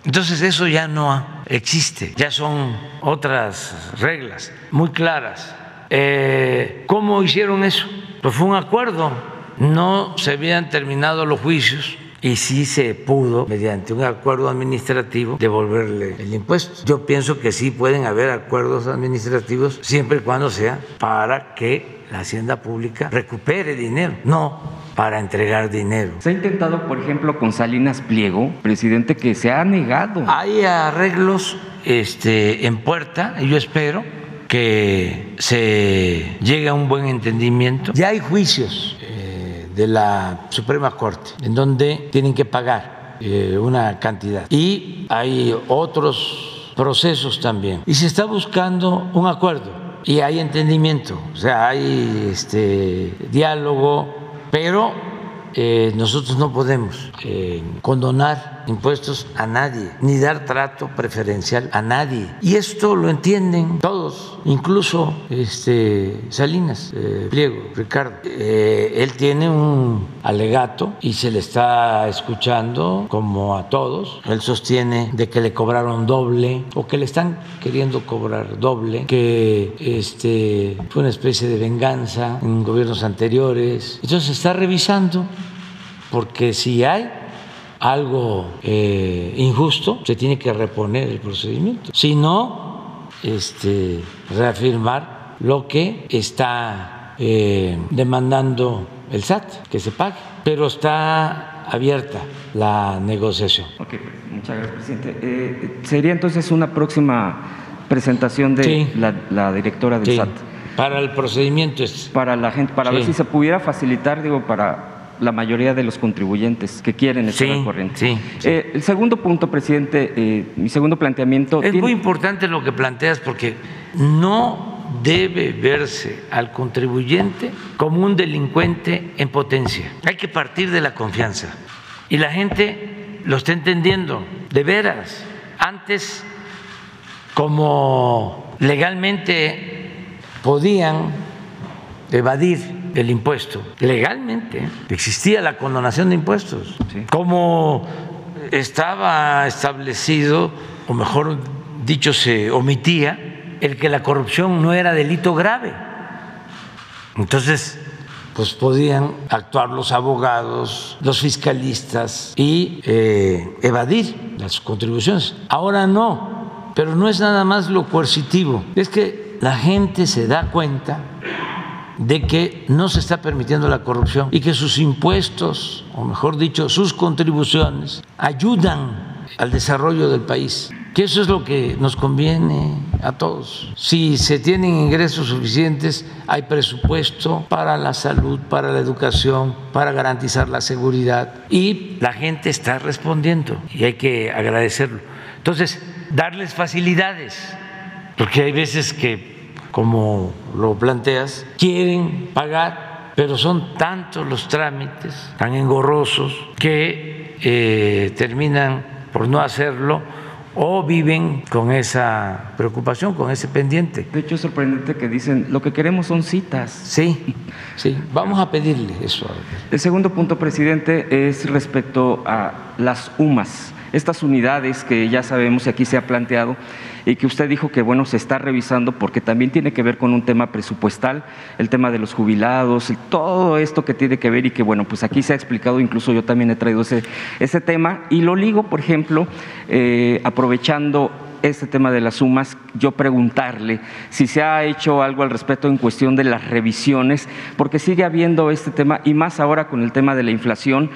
Entonces eso ya no existe, ya son otras reglas muy claras. Eh, ¿Cómo hicieron eso? Pues fue un acuerdo no se habían terminado los juicios y sí se pudo, mediante un acuerdo administrativo, devolverle el impuesto. Yo pienso que sí pueden haber acuerdos administrativos siempre y cuando sea para que la hacienda pública recupere dinero, no para entregar dinero. Se ha intentado, por ejemplo, con Salinas Pliego, presidente, que se ha negado. Hay arreglos este, en puerta, y yo espero que se llegue a un buen entendimiento. Ya hay juicios de la Suprema Corte en donde tienen que pagar eh, una cantidad. Y hay otros procesos también. Y se está buscando un acuerdo. Y hay entendimiento, o sea, hay este diálogo, pero eh, nosotros no podemos eh, condonar impuestos a nadie, ni dar trato preferencial a nadie. Y esto lo entienden todos, incluso este, Salinas, eh, Pliego, Ricardo. él tiene un alegato y se le está escuchando como a todos. Él sostiene de que le cobraron doble o que le están queriendo cobrar doble, que este, fue una especie de venganza en gobiernos anteriores. Entonces se está revisando porque si hay algo eh, injusto, se tiene que reponer el procedimiento. Si no, este, reafirmar lo que está eh, demandando el SAT, que se pague. Pero está abierta la negociación. Ok, muchas gracias, presidente. Eh, ¿Sería entonces una próxima presentación de la, directora del SAT? Para el procedimiento es. Para la gente, para ver si se pudiera facilitar, digo, para la mayoría de los contribuyentes que quieren estar sí, al corriente. Sí, eh, el segundo punto, presidente, eh, mi segundo planteamiento. Es muy importante lo que planteas porque no debe verse al contribuyente como un delincuente en potencia. Hay que partir de la confianza. Y la gente lo está entendiendo, de veras. Antes, como legalmente podían evadir el impuesto. Legalmente existía la condonación de impuestos. Como estaba establecido, o mejor dicho, se omitía el que la corrupción no era delito grave. Entonces, pues podían actuar los abogados, los fiscalistas y eh, evadir las contribuciones. Ahora no, pero no es nada más lo coercitivo, es que la gente se da cuenta de que no se está permitiendo la corrupción y que sus impuestos, o mejor dicho, sus contribuciones, ayudan al desarrollo del país. Que eso es lo que nos conviene a todos. Si se tienen ingresos suficientes, hay presupuesto para la salud, para la educación, para garantizar la seguridad y la gente está respondiendo y hay que agradecerlo. Entonces, darles facilidades, porque hay veces que como lo planteas, quieren pagar, pero son tantos los trámites, tan engorrosos, que eh, terminan por no hacerlo o viven con esa preocupación, con ese pendiente. De hecho, es sorprendente que dicen, lo que queremos son citas. Sí, sí, vamos a pedirle eso. El segundo punto, presidente, es respecto a las UMAS, estas unidades que ya sabemos y aquí se ha planteado y que usted dijo que bueno se está revisando porque también tiene que ver con un tema presupuestal, el tema de los jubilados, todo esto que tiene que ver y que bueno pues aquí se ha explicado, incluso yo también he traído ese, ese tema y lo ligo, por ejemplo, eh, aprovechando este tema de las sumas, yo preguntarle si se ha hecho algo al respecto en cuestión de las revisiones, porque sigue habiendo este tema y más ahora con el tema de la inflación.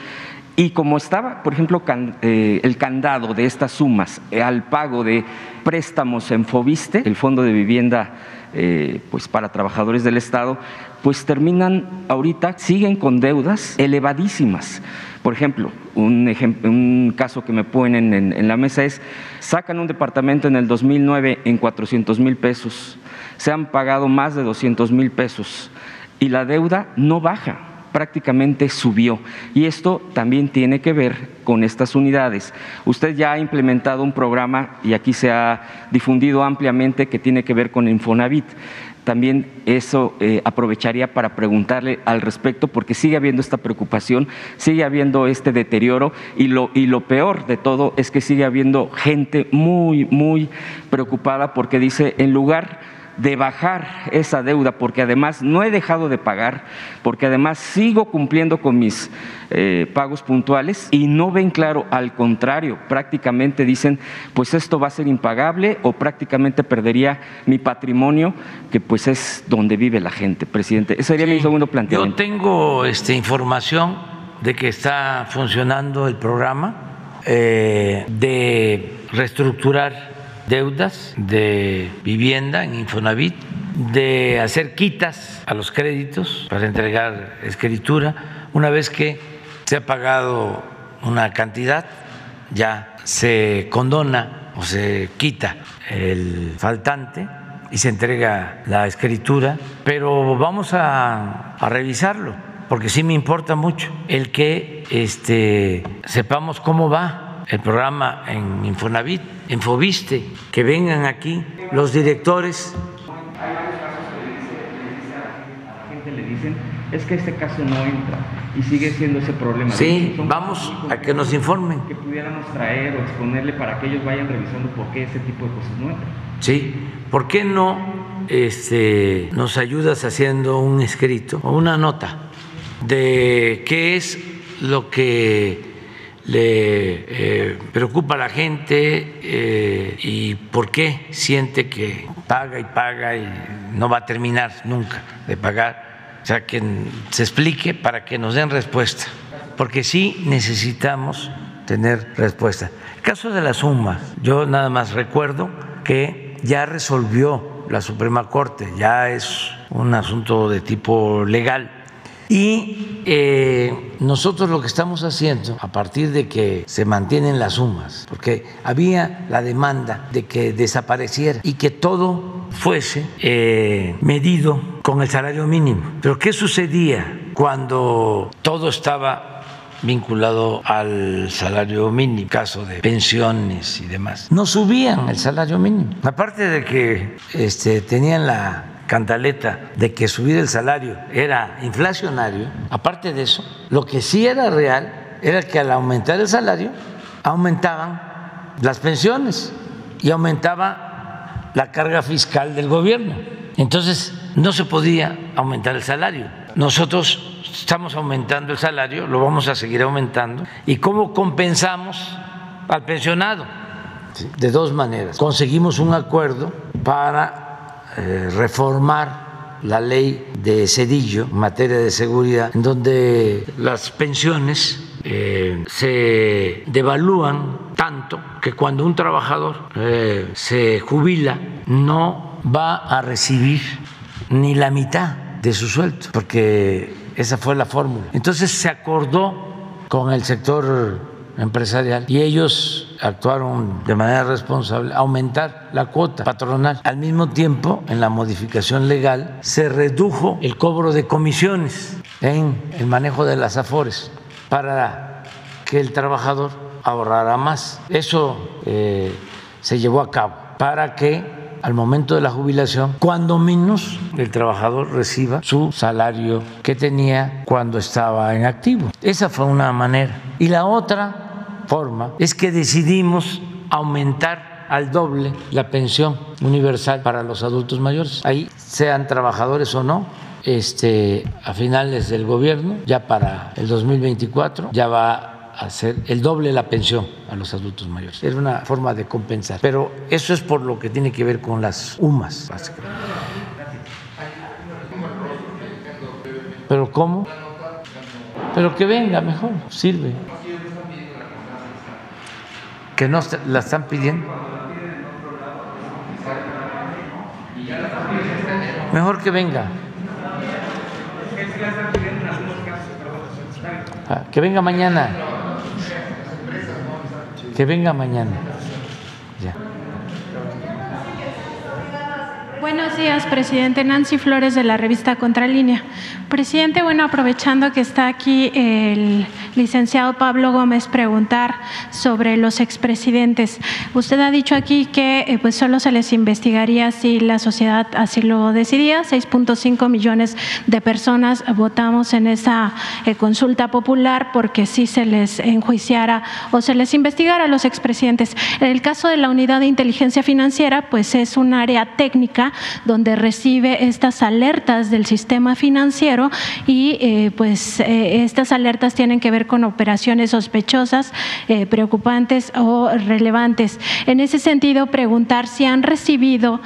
Y como estaba, por ejemplo, eh, el candado de estas sumas eh, al pago de préstamos en Fobiste, el Fondo de Vivienda eh, pues para trabajadores del Estado, pues terminan ahorita, siguen con deudas elevadísimas. Por ejemplo, un, caso que me ponen en, en, la mesa es, sacan un departamento en el 2009 en 400 mil pesos, se han pagado más de 200 mil pesos y la deuda no baja prácticamente subió. Y esto también tiene que ver con estas unidades. Usted ya ha implementado un programa y aquí se ha difundido ampliamente que tiene que ver con Infonavit también eso eh, aprovecharía para preguntarle al respecto, porque sigue habiendo esta preocupación, sigue habiendo este deterioro y lo, y lo peor de todo es que sigue habiendo gente muy, muy preocupada porque dice, en lugar de bajar esa deuda, porque además no he dejado de pagar, porque además sigo cumpliendo con mis eh, pagos puntuales y no ven claro, al contrario, prácticamente dicen, pues esto va a ser impagable o prácticamente perdería mi patrimonio, que pues es donde vive la gente, presidente. Ese sería mi segundo planteamiento. Yo tengo este, información de que está funcionando el programa eh, de reestructurar deudas de vivienda en Infonavit, de hacer quitas a los créditos para entregar escritura. Una vez que se ha pagado una cantidad, ya se condona o se quita el faltante y se entrega la escritura, pero vamos a, revisarlo, porque sí me importa mucho el que este, sepamos cómo va el programa en Infonavit, en Fobiste, que vengan aquí los directores. Hay varios casos que le dice, le dice a la gente, le dicen, es que este caso no entra y sigue siendo ese problema. Sí, vamos a que nos informen. Que pudiéramos traer o exponerle para que ellos vayan revisando por qué ese tipo de cosas no entran. Sí, ¿por qué no este, nos ayudas haciendo un escrito o una nota de qué es lo que le eh, preocupa a la gente eh, y por qué siente que paga y paga y no va a terminar nunca de pagar? O sea, que se explique para que nos den respuesta, porque sí necesitamos tener respuesta. El caso de la suma, yo nada más recuerdo que ya resolvió la Suprema Corte, ya es un asunto de tipo legal. Y eh, nosotros lo que estamos haciendo, a partir de que se mantienen las sumas, porque había la demanda de que desapareciera y que todo fuese eh, medido con el salario mínimo. Pero ¿qué sucedía cuando todo estaba vinculado al salario mínimo, caso de pensiones y demás. No subían el salario mínimo. Aparte de que este, tenían la cantaleta de que subir el salario era inflacionario, aparte de eso, lo que sí era real era que al aumentar el salario aumentaban las pensiones y aumentaba la carga fiscal del gobierno. Entonces no se podía aumentar el salario. Nosotros estamos aumentando el salario, lo vamos a seguir aumentando. ¿Y cómo compensamos al pensionado? De dos maneras. Conseguimos un acuerdo para eh, reformar la ley de Cedillo en materia de seguridad, en donde las pensiones eh, se devalúan tanto que cuando un trabajador eh, se jubila no va a recibir ni la mitad de su sueldo, porque esa fue la fórmula. Entonces se acordó con el sector empresarial y ellos actuaron de manera responsable aumentar la cuota patronal. Al mismo tiempo, en la modificación legal se redujo el cobro de comisiones en el manejo de las afores para que el trabajador ahorrara más. Eso eh, se llevó a cabo para que al momento de la jubilación, cuando menos el trabajador reciba su salario que tenía cuando estaba en activo. Esa fue una manera. Y la otra forma es que decidimos aumentar al doble la pensión universal para los adultos mayores. Ahí sean trabajadores o no, este, a finales del gobierno, ya para el 2024, ya va hacer el doble la pensión a los adultos mayores. Era una forma de compensar. Pero eso es por lo que tiene que ver con las UMAS, básicamente. ¿Pero cómo? Pero que venga mejor, sirve. Que no la están pidiendo. Mejor que venga. Ah, que venga mañana. Que venga mañana. Buenos días, presidente. Nancy Flores de la revista Contralínea. Presidente, bueno, aprovechando que está aquí el licenciado Pablo Gómez, preguntar sobre los expresidentes. Usted ha dicho aquí que eh, pues solo se les investigaría si la sociedad así lo decidía. 6.5 millones de personas votamos en esa eh, consulta popular porque sí se les enjuiciara o se les investigara a los expresidentes. En el caso de la unidad de inteligencia financiera, pues es un área técnica donde recibe estas alertas del sistema financiero y eh, pues estas alertas tienen que ver con operaciones sospechosas, eh, preocupantes o relevantes. En ese sentido, preguntar si han recibido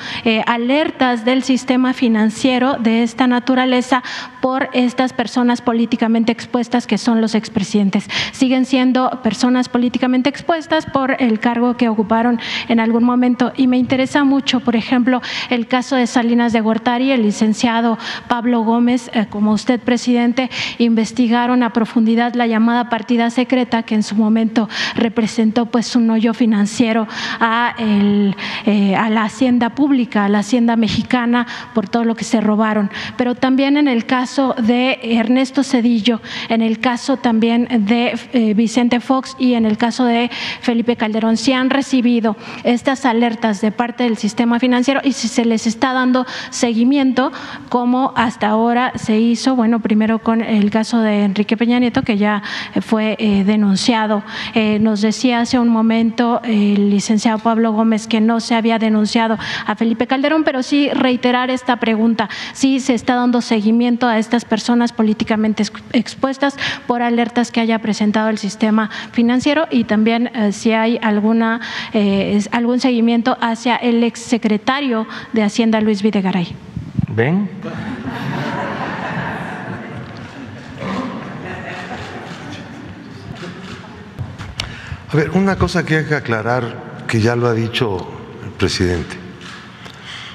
alertas del sistema financiero de esta naturaleza por estas personas políticamente expuestas que son los expresidentes. Siguen siendo personas políticamente expuestas por el cargo que ocuparon en algún momento y me interesa mucho, por ejemplo, el caso de Salinas de Gortari, el licenciado Pablo Gómez, eh, como usted, presidente, investigaron a profundidad la llamada partida secreta que en su momento representó pues un hoyo financiero a, el, eh, a la hacienda pública, a la hacienda mexicana por todo lo que se robaron. Pero también en el caso de Ernesto Cedillo, en el caso también de eh, Vicente Fox y en el caso de Felipe Calderón, si han recibido estas alertas de parte del sistema financiero y si se les está dando seguimiento, como hasta ahora se hizo, bueno, primero con el caso de Enrique Peña Nieto, que ya fue eh, denunciado. Eh, nos decía hace un momento el licenciado Pablo Gómez que no se había denunciado a Felipe Calderón, pero sí reiterar esta pregunta, si se está dando seguimiento a estas personas políticamente expuestas por alertas que haya presentado el sistema financiero y también eh, si hay alguna, algún seguimiento hacia el exsecretario de Hacienda, Luis Videgaray. ¿Ven? A ver, una cosa que hay que aclarar, que ya lo ha dicho el presidente.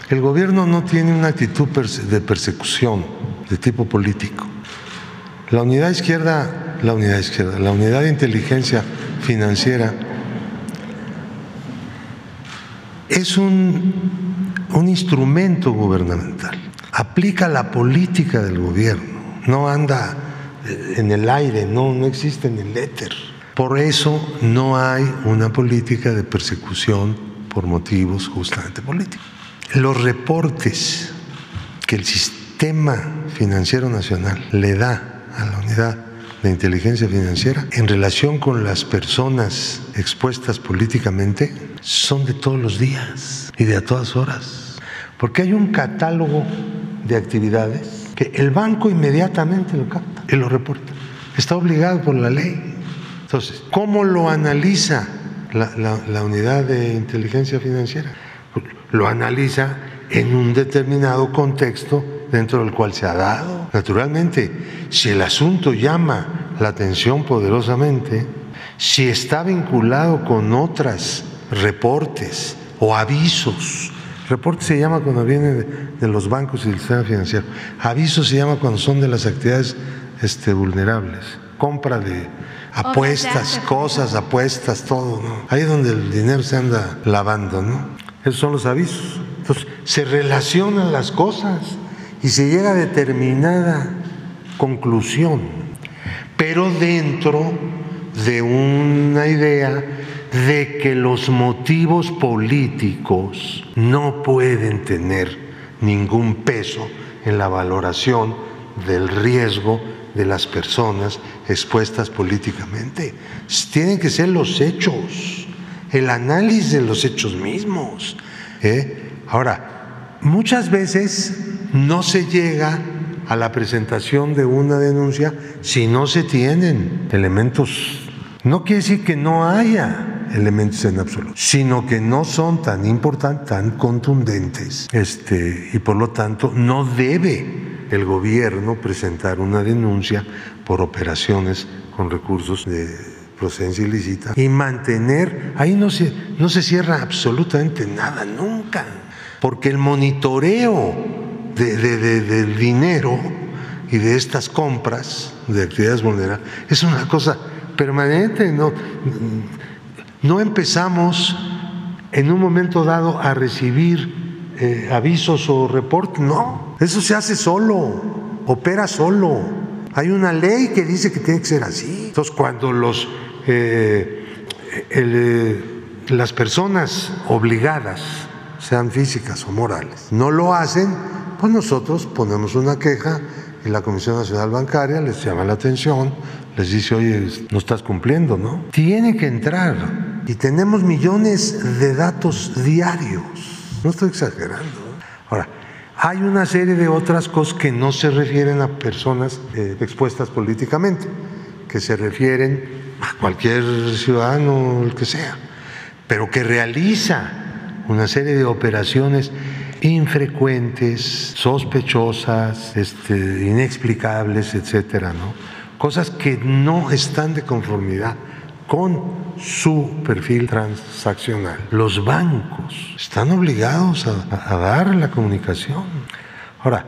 El gobierno no tiene una actitud de persecución de tipo político. La unidad izquierda, la unidad izquierda, la unidad de inteligencia financiera es un, un instrumento gubernamental. Aplica la política del gobierno, no anda en el aire, no, no existe en el éter. Por eso no hay una política de persecución por motivos justamente políticos. Los reportes que el sistema financiero nacional le da a la unidad de inteligencia financiera en relación con las personas expuestas políticamente son de todos los días y de a todas horas. Porque hay un catálogo de actividades que el banco inmediatamente lo capta y lo reporta. Está obligado por la ley. Entonces, ¿cómo lo analiza la, unidad de inteligencia financiera? Lo analiza en un determinado contexto dentro del cual se ha dado. Naturalmente, si el asunto llama la atención poderosamente, si está vinculado con otras reportes o avisos, reporte se llama cuando viene de, los bancos y del sistema financiero, aviso se llama cuando son de las actividades este, vulnerables, compra de apuestas, cosas, apuestas, todo, ¿no? Ahí es donde el dinero se anda lavando, ¿no? Esos son los avisos. Entonces, se relacionan las cosas y se llega a determinada conclusión, pero dentro de una idea de que los motivos políticos no pueden tener ningún peso en la valoración del riesgo de las personas expuestas políticamente. Tienen que ser los hechos, el análisis de los hechos mismos. ¿eh? Ahora, muchas veces no se llega a la presentación de una denuncia si no se tienen elementos. No quiere decir que no haya elementos en absoluto, sino que no son tan importantes, tan contundentes, este, y por lo tanto no debe el gobierno presentar una denuncia por operaciones con recursos de procedencia ilícita y mantener, ahí no se, no se cierra absolutamente nada, nunca, porque el monitoreo de, del dinero y de estas compras de actividades vulnerables es una cosa permanente, no, no empezamos en un momento dado a recibir eh, avisos o reportes, no, eso se hace solo, opera solo. Hay una ley que dice que tiene que ser así. Entonces, cuando los, eh, eh, las personas obligadas, sean físicas o morales, no lo hacen, pues nosotros ponemos una queja y la Comisión Nacional Bancaria les llama la atención, les dice, oye, no estás cumpliendo, ¿no? Tiene que entrar. Y tenemos millones de datos diarios no estoy exagerando. Ahora, Hay una serie de otras cosas que no se refieren a personas eh, expuestas políticamente, que se refieren a cualquier ciudadano, el que sea, pero que realiza una serie de operaciones infrecuentes, sospechosas, este, inexplicables, etcétera, ¿no? Cosas que no están de conformidad con su perfil transaccional. Los bancos están obligados a, dar la comunicación. Ahora,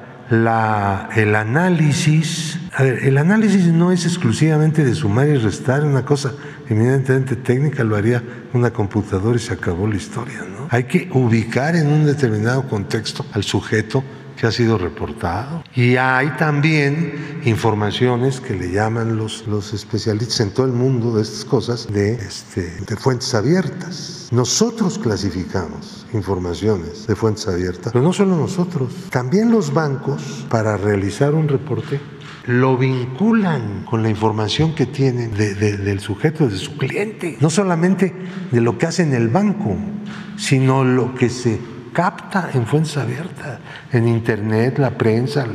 el análisis, a ver, el análisis no es exclusivamente de sumar y restar, una cosa eminentemente técnica lo haría una computadora y se acabó la historia. Hay que ubicar en un determinado contexto al sujeto que ha sido reportado. Y hay también informaciones que le llaman los, los especialistas en todo el mundo de estas cosas de, este, de fuentes abiertas. Nosotros clasificamos informaciones de fuentes abiertas, pero no solo nosotros, también los bancos para realizar un reporte lo vinculan con la información que tienen del sujeto, de su cliente, no solamente de lo que hace en el banco, sino lo que se capta en fuentes abiertas, en internet, la prensa,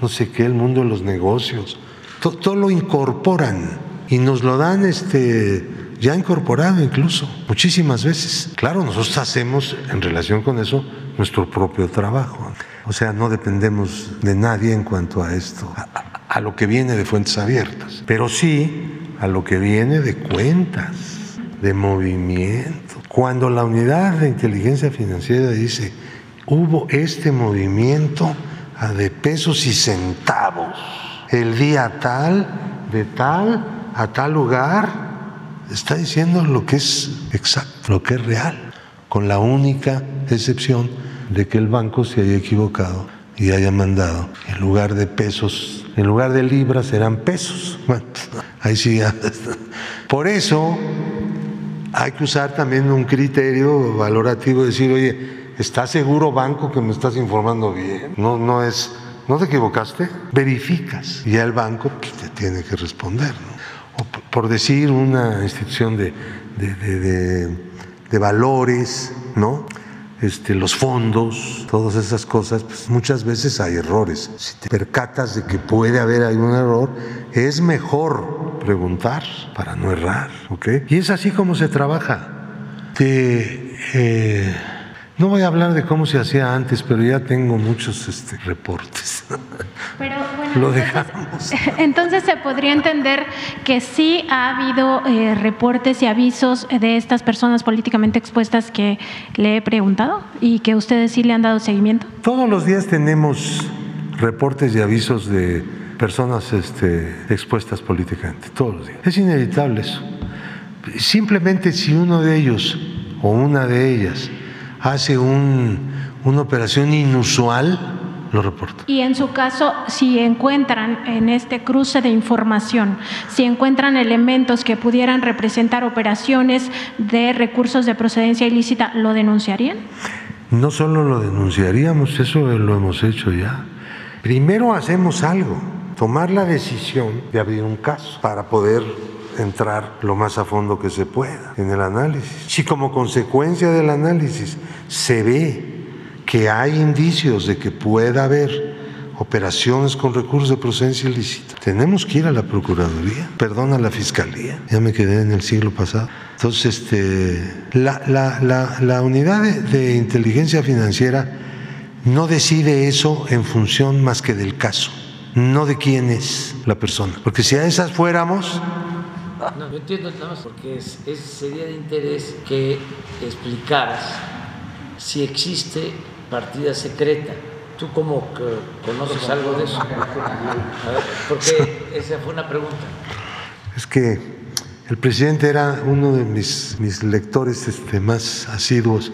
no sé qué, el mundo de los negocios, todo, lo incorporan y nos lo dan este ya incorporado incluso muchísimas veces. Claro, nosotros hacemos en relación con eso nuestro propio trabajo. O sea, no dependemos de nadie en cuanto a esto, a lo que viene de fuentes abiertas, pero sí a lo que viene de cuentas, de movimiento. Cuando la unidad de inteligencia financiera dice, hubo este movimiento de pesos y centavos el día tal, de tal a tal lugar, está diciendo lo que es exacto, lo que es real, con la única excepción de que el banco se haya equivocado y haya mandado, en lugar de pesos, en lugar de libras eran pesos. [laughs] Bueno, ahí sí. Por eso hay que usar también un criterio valorativo, decir, oye, ¿estás seguro banco que me estás informando bien? No, no es, ¿no te equivocaste? Verificas y ya el banco pues, te tiene que responder. ¿no? O por decir una institución de, de, de, de valores, ¿no? Este, los fondos, todas esas cosas, pues muchas veces hay errores. Si te percatas de que puede haber algún error, es mejor preguntar para no errar, ¿ok? Y es así como se trabaja. Te, eh, no voy a hablar de cómo se hacía antes, pero ya tengo muchos este, reportes. Pero [laughs] bueno, lo dejamos. [laughs] Entonces, se podría entender que sí ha habido eh, reportes y avisos de estas personas políticamente expuestas que le he preguntado y que ustedes sí le han dado seguimiento. Todos los días tenemos reportes y avisos de personas este, expuestas políticamente, todos los días. Es inevitable eso. Simplemente si uno de ellos o una de ellas hace un, una operación inusual, lo reporta. Y en su caso, si encuentran en este cruce de información, si encuentran elementos que pudieran representar operaciones de recursos de procedencia ilícita, ¿lo denunciarían? No solo lo denunciaríamos, eso lo hemos hecho ya. Primero hacemos algo, tomar la decisión de abrir un caso para poder entrar lo más a fondo que se pueda en el análisis. Si como consecuencia del análisis se ve que hay indicios de que pueda haber operaciones con recursos de procedencia ilícita, tenemos que ir a la Procuraduría, perdón, a la Fiscalía. Ya me quedé en el siglo pasado. Entonces, este, la, la, la, la unidad de, de inteligencia financiera no decide eso en función más que del caso, no de quién es la persona. Porque si a esas fuéramos, no, yo entiendo nada más porque es, es, sería de interés que explicaras si existe partida secreta. ¿Tú cómo conoces algo de eso? A ver, porque esa fue una pregunta. Es que el presidente era uno de mis, mis lectores este, más asiduos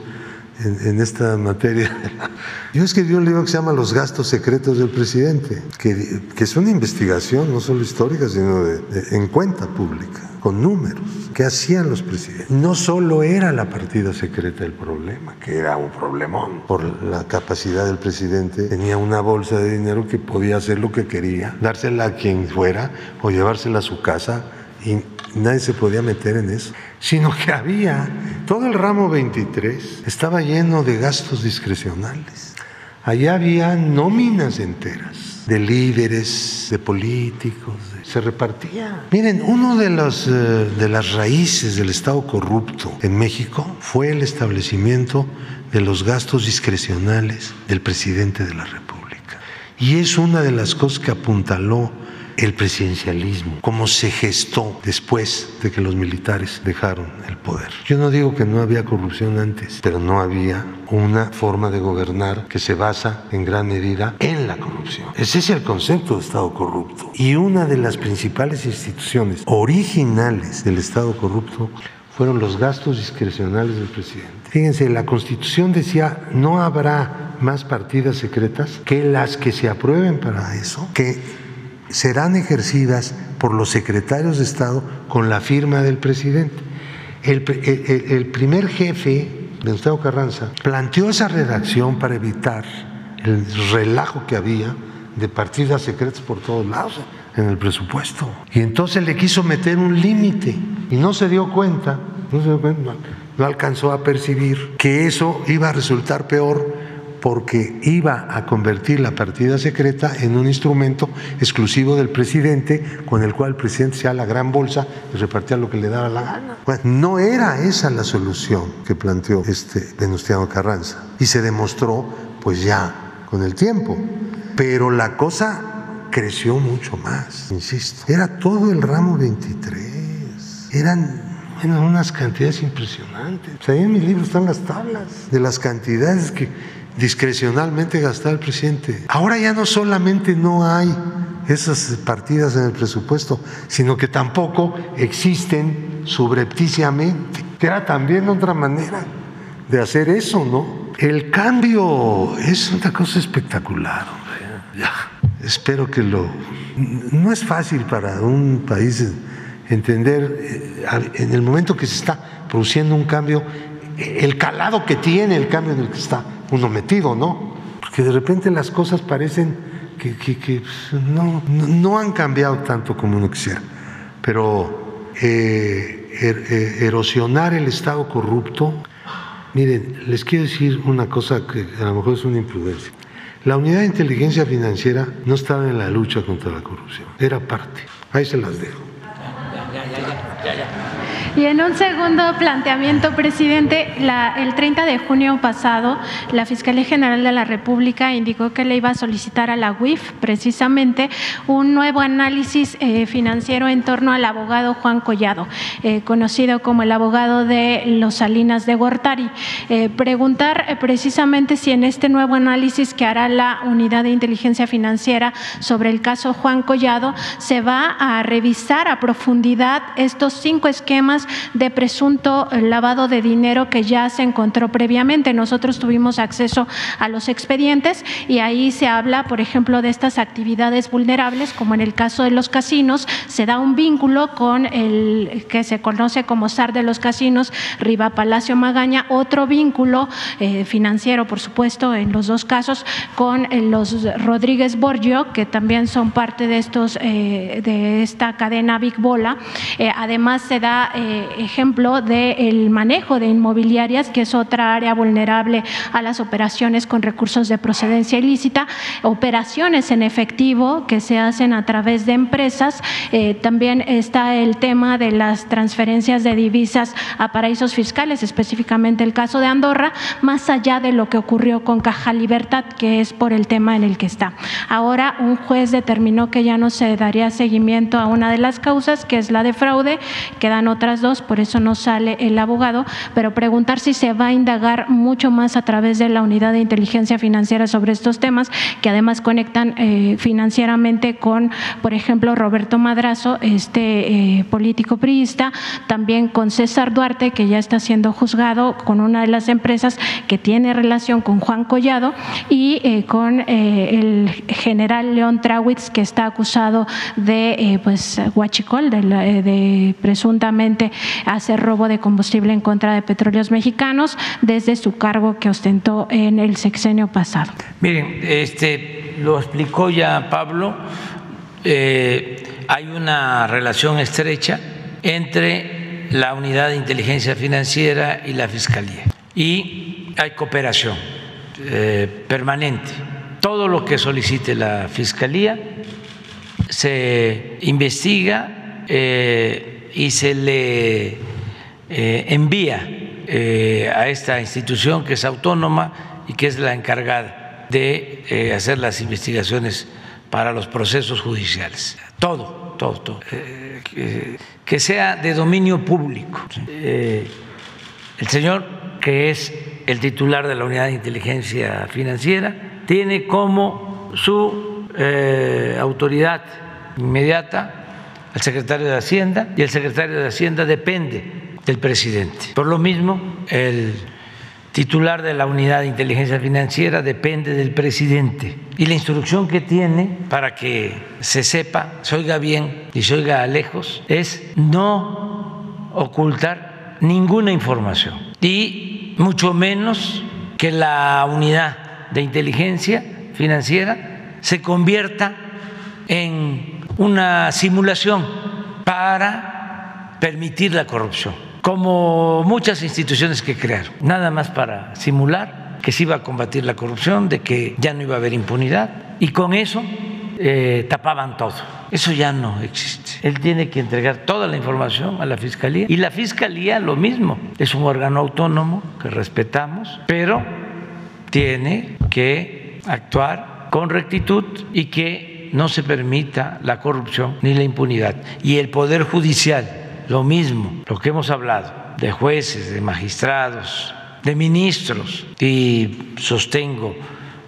en, en, esta materia. [laughs] Yo escribí un libro que se llama Los gastos secretos del presidente, que, que es una investigación no solo histórica, sino de, de, en cuenta pública, con números. ¿Qué hacían los presidentes? No solo era la partida secreta el problema, que era un problemón por la capacidad del presidente. Tenía una bolsa de dinero que podía hacer lo que quería, dársela a quien fuera o llevársela a su casa y nadie se podía meter en eso, sino que había todo el ramo 23 estaba lleno de gastos discrecionales. Allá había nóminas enteras de líderes, de políticos, se repartía. Miren, uno de, los, eh, de las raíces del Estado corrupto en México fue el establecimiento de los gastos discrecionales del presidente de la República. Y es una de las cosas que apuntaló el presidencialismo, cómo se gestó después de que los militares dejaron el poder. Yo no digo que no había corrupción antes, pero no había una forma de gobernar que se basa en gran medida en la corrupción. Ese es el concepto de Estado corrupto. Y una de las principales instituciones originales del Estado corrupto fueron los gastos discrecionales del presidente. Fíjense, la Constitución decía, no habrá más partidas secretas que las que se aprueben para eso, serán ejercidas por los secretarios de Estado con la firma del presidente. El, primer jefe, Gustavo Carranza, planteó esa redacción para evitar el relajo que había de partidas secretas por todos lados en el presupuesto. Y entonces le quiso meter un límite y no se dio cuenta, no se dio cuenta, no alcanzó a percibir que eso iba a resultar peor porque iba a convertir la partida secreta en un instrumento exclusivo del presidente, con el cual el presidente se la gran bolsa y repartía lo que le daba la gana. no era esa la solución que planteó este Venustiano Carranza y se demostró pues ya con el tiempo. Pero la cosa creció mucho más, insisto. Era todo el ramo 23. Eran unas cantidades impresionantes. ahí en mi libro están las tablas de las cantidades que discrecionalmente gastar el presidente. Ahora ya no solamente no hay esas partidas en el presupuesto, sino que tampoco existen subrepticiamente, era también otra manera de hacer eso, ¿no? El cambio es una cosa espectacular, espero que lo... No es fácil para un país entender eh, en el momento que se está produciendo un cambio, el calado que tiene el cambio en el que está uno metido, ¿no? Porque de repente las cosas parecen que, no, han cambiado tanto como uno quisiera. Pero eh, er, eh, erosionar el Estado corrupto, miren, les quiero decir una cosa que a lo mejor es una imprudencia. La unidad de inteligencia financiera no estaba en la lucha contra la corrupción, era parte. Ahí se las dejo. Y en un segundo planteamiento, presidente, el 30 de junio pasado, la Fiscalía General de la República indicó que le iba a solicitar a la UIF precisamente un nuevo análisis eh, financiero en torno al abogado Juan Collado, eh, conocido como el abogado de los Salinas de Gortari. Eh, preguntar precisamente si en este nuevo análisis que hará la Unidad de Inteligencia Financiera sobre el caso Juan Collado se va a revisar a profundidad estos cinco esquemas de presunto lavado de dinero que ya se encontró previamente. Nosotros tuvimos acceso a los expedientes y ahí se habla, por ejemplo, de estas actividades vulnerables, como en el caso de los casinos, se da un vínculo con el que se conoce como SAR de los casinos, Riva Palacio Magaña, otro vínculo eh, financiero, por supuesto, en los dos casos, con eh, los Rodríguez Borgio, que también son parte de estos eh, de esta cadena Big Bola. además se da ejemplo del manejo de inmobiliarias, que es otra área vulnerable a las operaciones con recursos de procedencia ilícita, operaciones en efectivo que se hacen a través de empresas. Eh, también está el tema de las transferencias de divisas a paraísos fiscales, específicamente el caso de Andorra, más allá de lo que ocurrió con Caja Libertad, que es por el tema en el que está. Ahora un juez determinó que ya no se daría seguimiento a una de las causas, que es la de fraude, quedan otras dos, por eso no sale el abogado, pero preguntar si se va a indagar mucho más a través de la unidad de inteligencia financiera sobre estos temas, que además conectan eh, financieramente con, por ejemplo, Roberto Madrazo, este eh, político priista, también con César Duarte, que ya está siendo juzgado con una de las empresas que tiene relación con Juan Collado, y eh, con el general León Trawitz, que está acusado de pues huachicol, de, de presuntamente hacer robo de combustible en contra de petróleos mexicanos desde su cargo que ostentó en el sexenio pasado. Miren, este, lo explicó ya Pablo, eh, hay una relación estrecha entre la unidad de inteligencia financiera y la fiscalía y hay cooperación eh, permanente. Todo lo que solicite la Fiscalía se investiga eh, y se le eh, envía a esta institución que es autónoma y que es la encargada de hacer las investigaciones para los procesos judiciales. Todo, todo, todo. que sea de dominio público. el señor, que es el titular de la Unidad de Inteligencia Financiera, tiene como su eh, autoridad inmediata al secretario de Hacienda y el secretario de Hacienda depende del presidente. Por lo mismo, el titular de la unidad de inteligencia financiera depende del presidente y la instrucción que tiene para que se sepa, se oiga bien y se oiga lejos, es no ocultar ninguna información y mucho menos que la unidad de inteligencia financiera se convierta en una simulación para permitir la corrupción, como muchas instituciones que crearon, nada más para simular que se iba a combatir la corrupción, de que ya no iba a haber impunidad, y con eso eh, tapaban todo. Eso ya no existe. Él tiene que entregar toda la información a la Fiscalía y la Fiscalía lo mismo. Es un órgano autónomo que respetamos, pero tiene que actuar con rectitud y que no se permita la corrupción ni la impunidad. Y el Poder Judicial, lo mismo, lo que hemos hablado, de jueces, de magistrados, de ministros, y sostengo,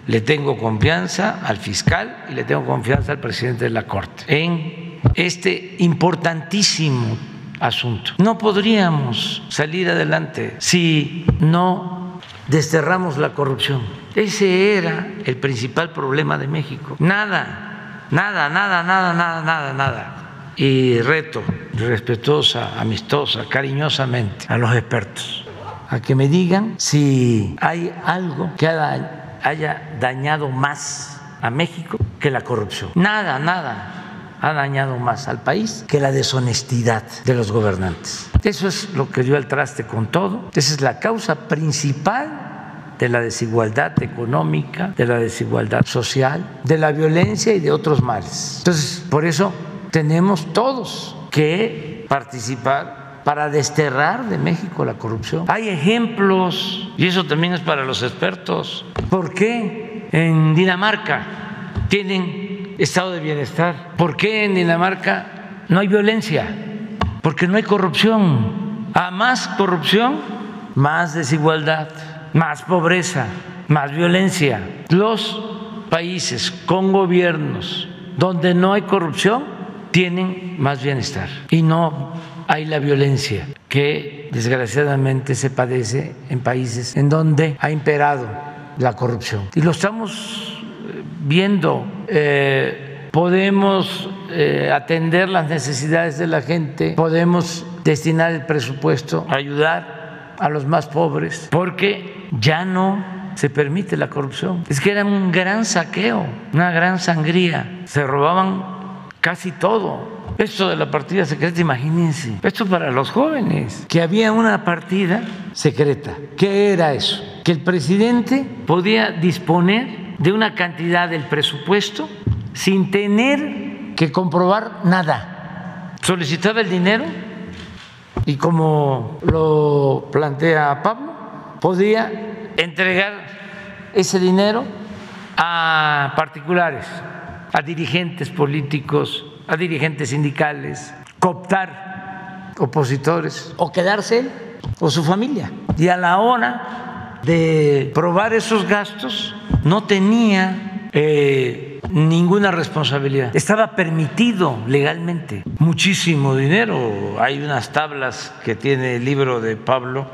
le tengo confianza al fiscal y le tengo confianza al presidente de la Corte en este importantísimo asunto. No podríamos salir adelante si no desterramos la corrupción. Ese era el principal problema de México. Nada, nada, nada, nada, nada, nada, nada. Y reto respetuosa, amistosa, cariñosamente a los expertos a que me digan si hay algo que haya dañado más a México que la corrupción. Nada, nada ha dañado más al país que la deshonestidad de los gobernantes. Eso es lo que dio al traste con todo. Esa es la causa principal de la desigualdad económica, de la desigualdad social, de la violencia y de otros males. Entonces, por eso tenemos todos que participar para desterrar de México la corrupción. Hay ejemplos, y eso también es para los expertos. ¿Por qué en Dinamarca tienen estado de bienestar. ¿Por qué en Dinamarca no hay violencia? Porque no hay corrupción. A más corrupción, más desigualdad, más pobreza, más violencia. Los países con gobiernos donde no hay corrupción tienen más bienestar y no hay la violencia que desgraciadamente se padece en países en donde ha imperado la corrupción. Y lo estamos viendo, eh, podemos eh, atender las necesidades de la gente, podemos destinar el presupuesto a ayudar a los más pobres, porque ya no se permite la corrupción. Es que era un gran saqueo, una gran sangría, se robaban casi todo. Esto de la partida secreta, imagínense, esto para los jóvenes, que había una partida secreta. ¿Qué era eso? Que el presidente podía disponer de una cantidad del presupuesto sin tener que comprobar nada. Solicitaba el dinero y como lo plantea Pablo, podía entregar ese dinero a particulares, a dirigentes políticos, a dirigentes sindicales, cooptar opositores o quedarse él o su familia. Y a la hora de probar esos gastos no tenía eh, ninguna responsabilidad. Estaba permitido legalmente muchísimo dinero. Hay unas tablas que tiene el libro de Pablo.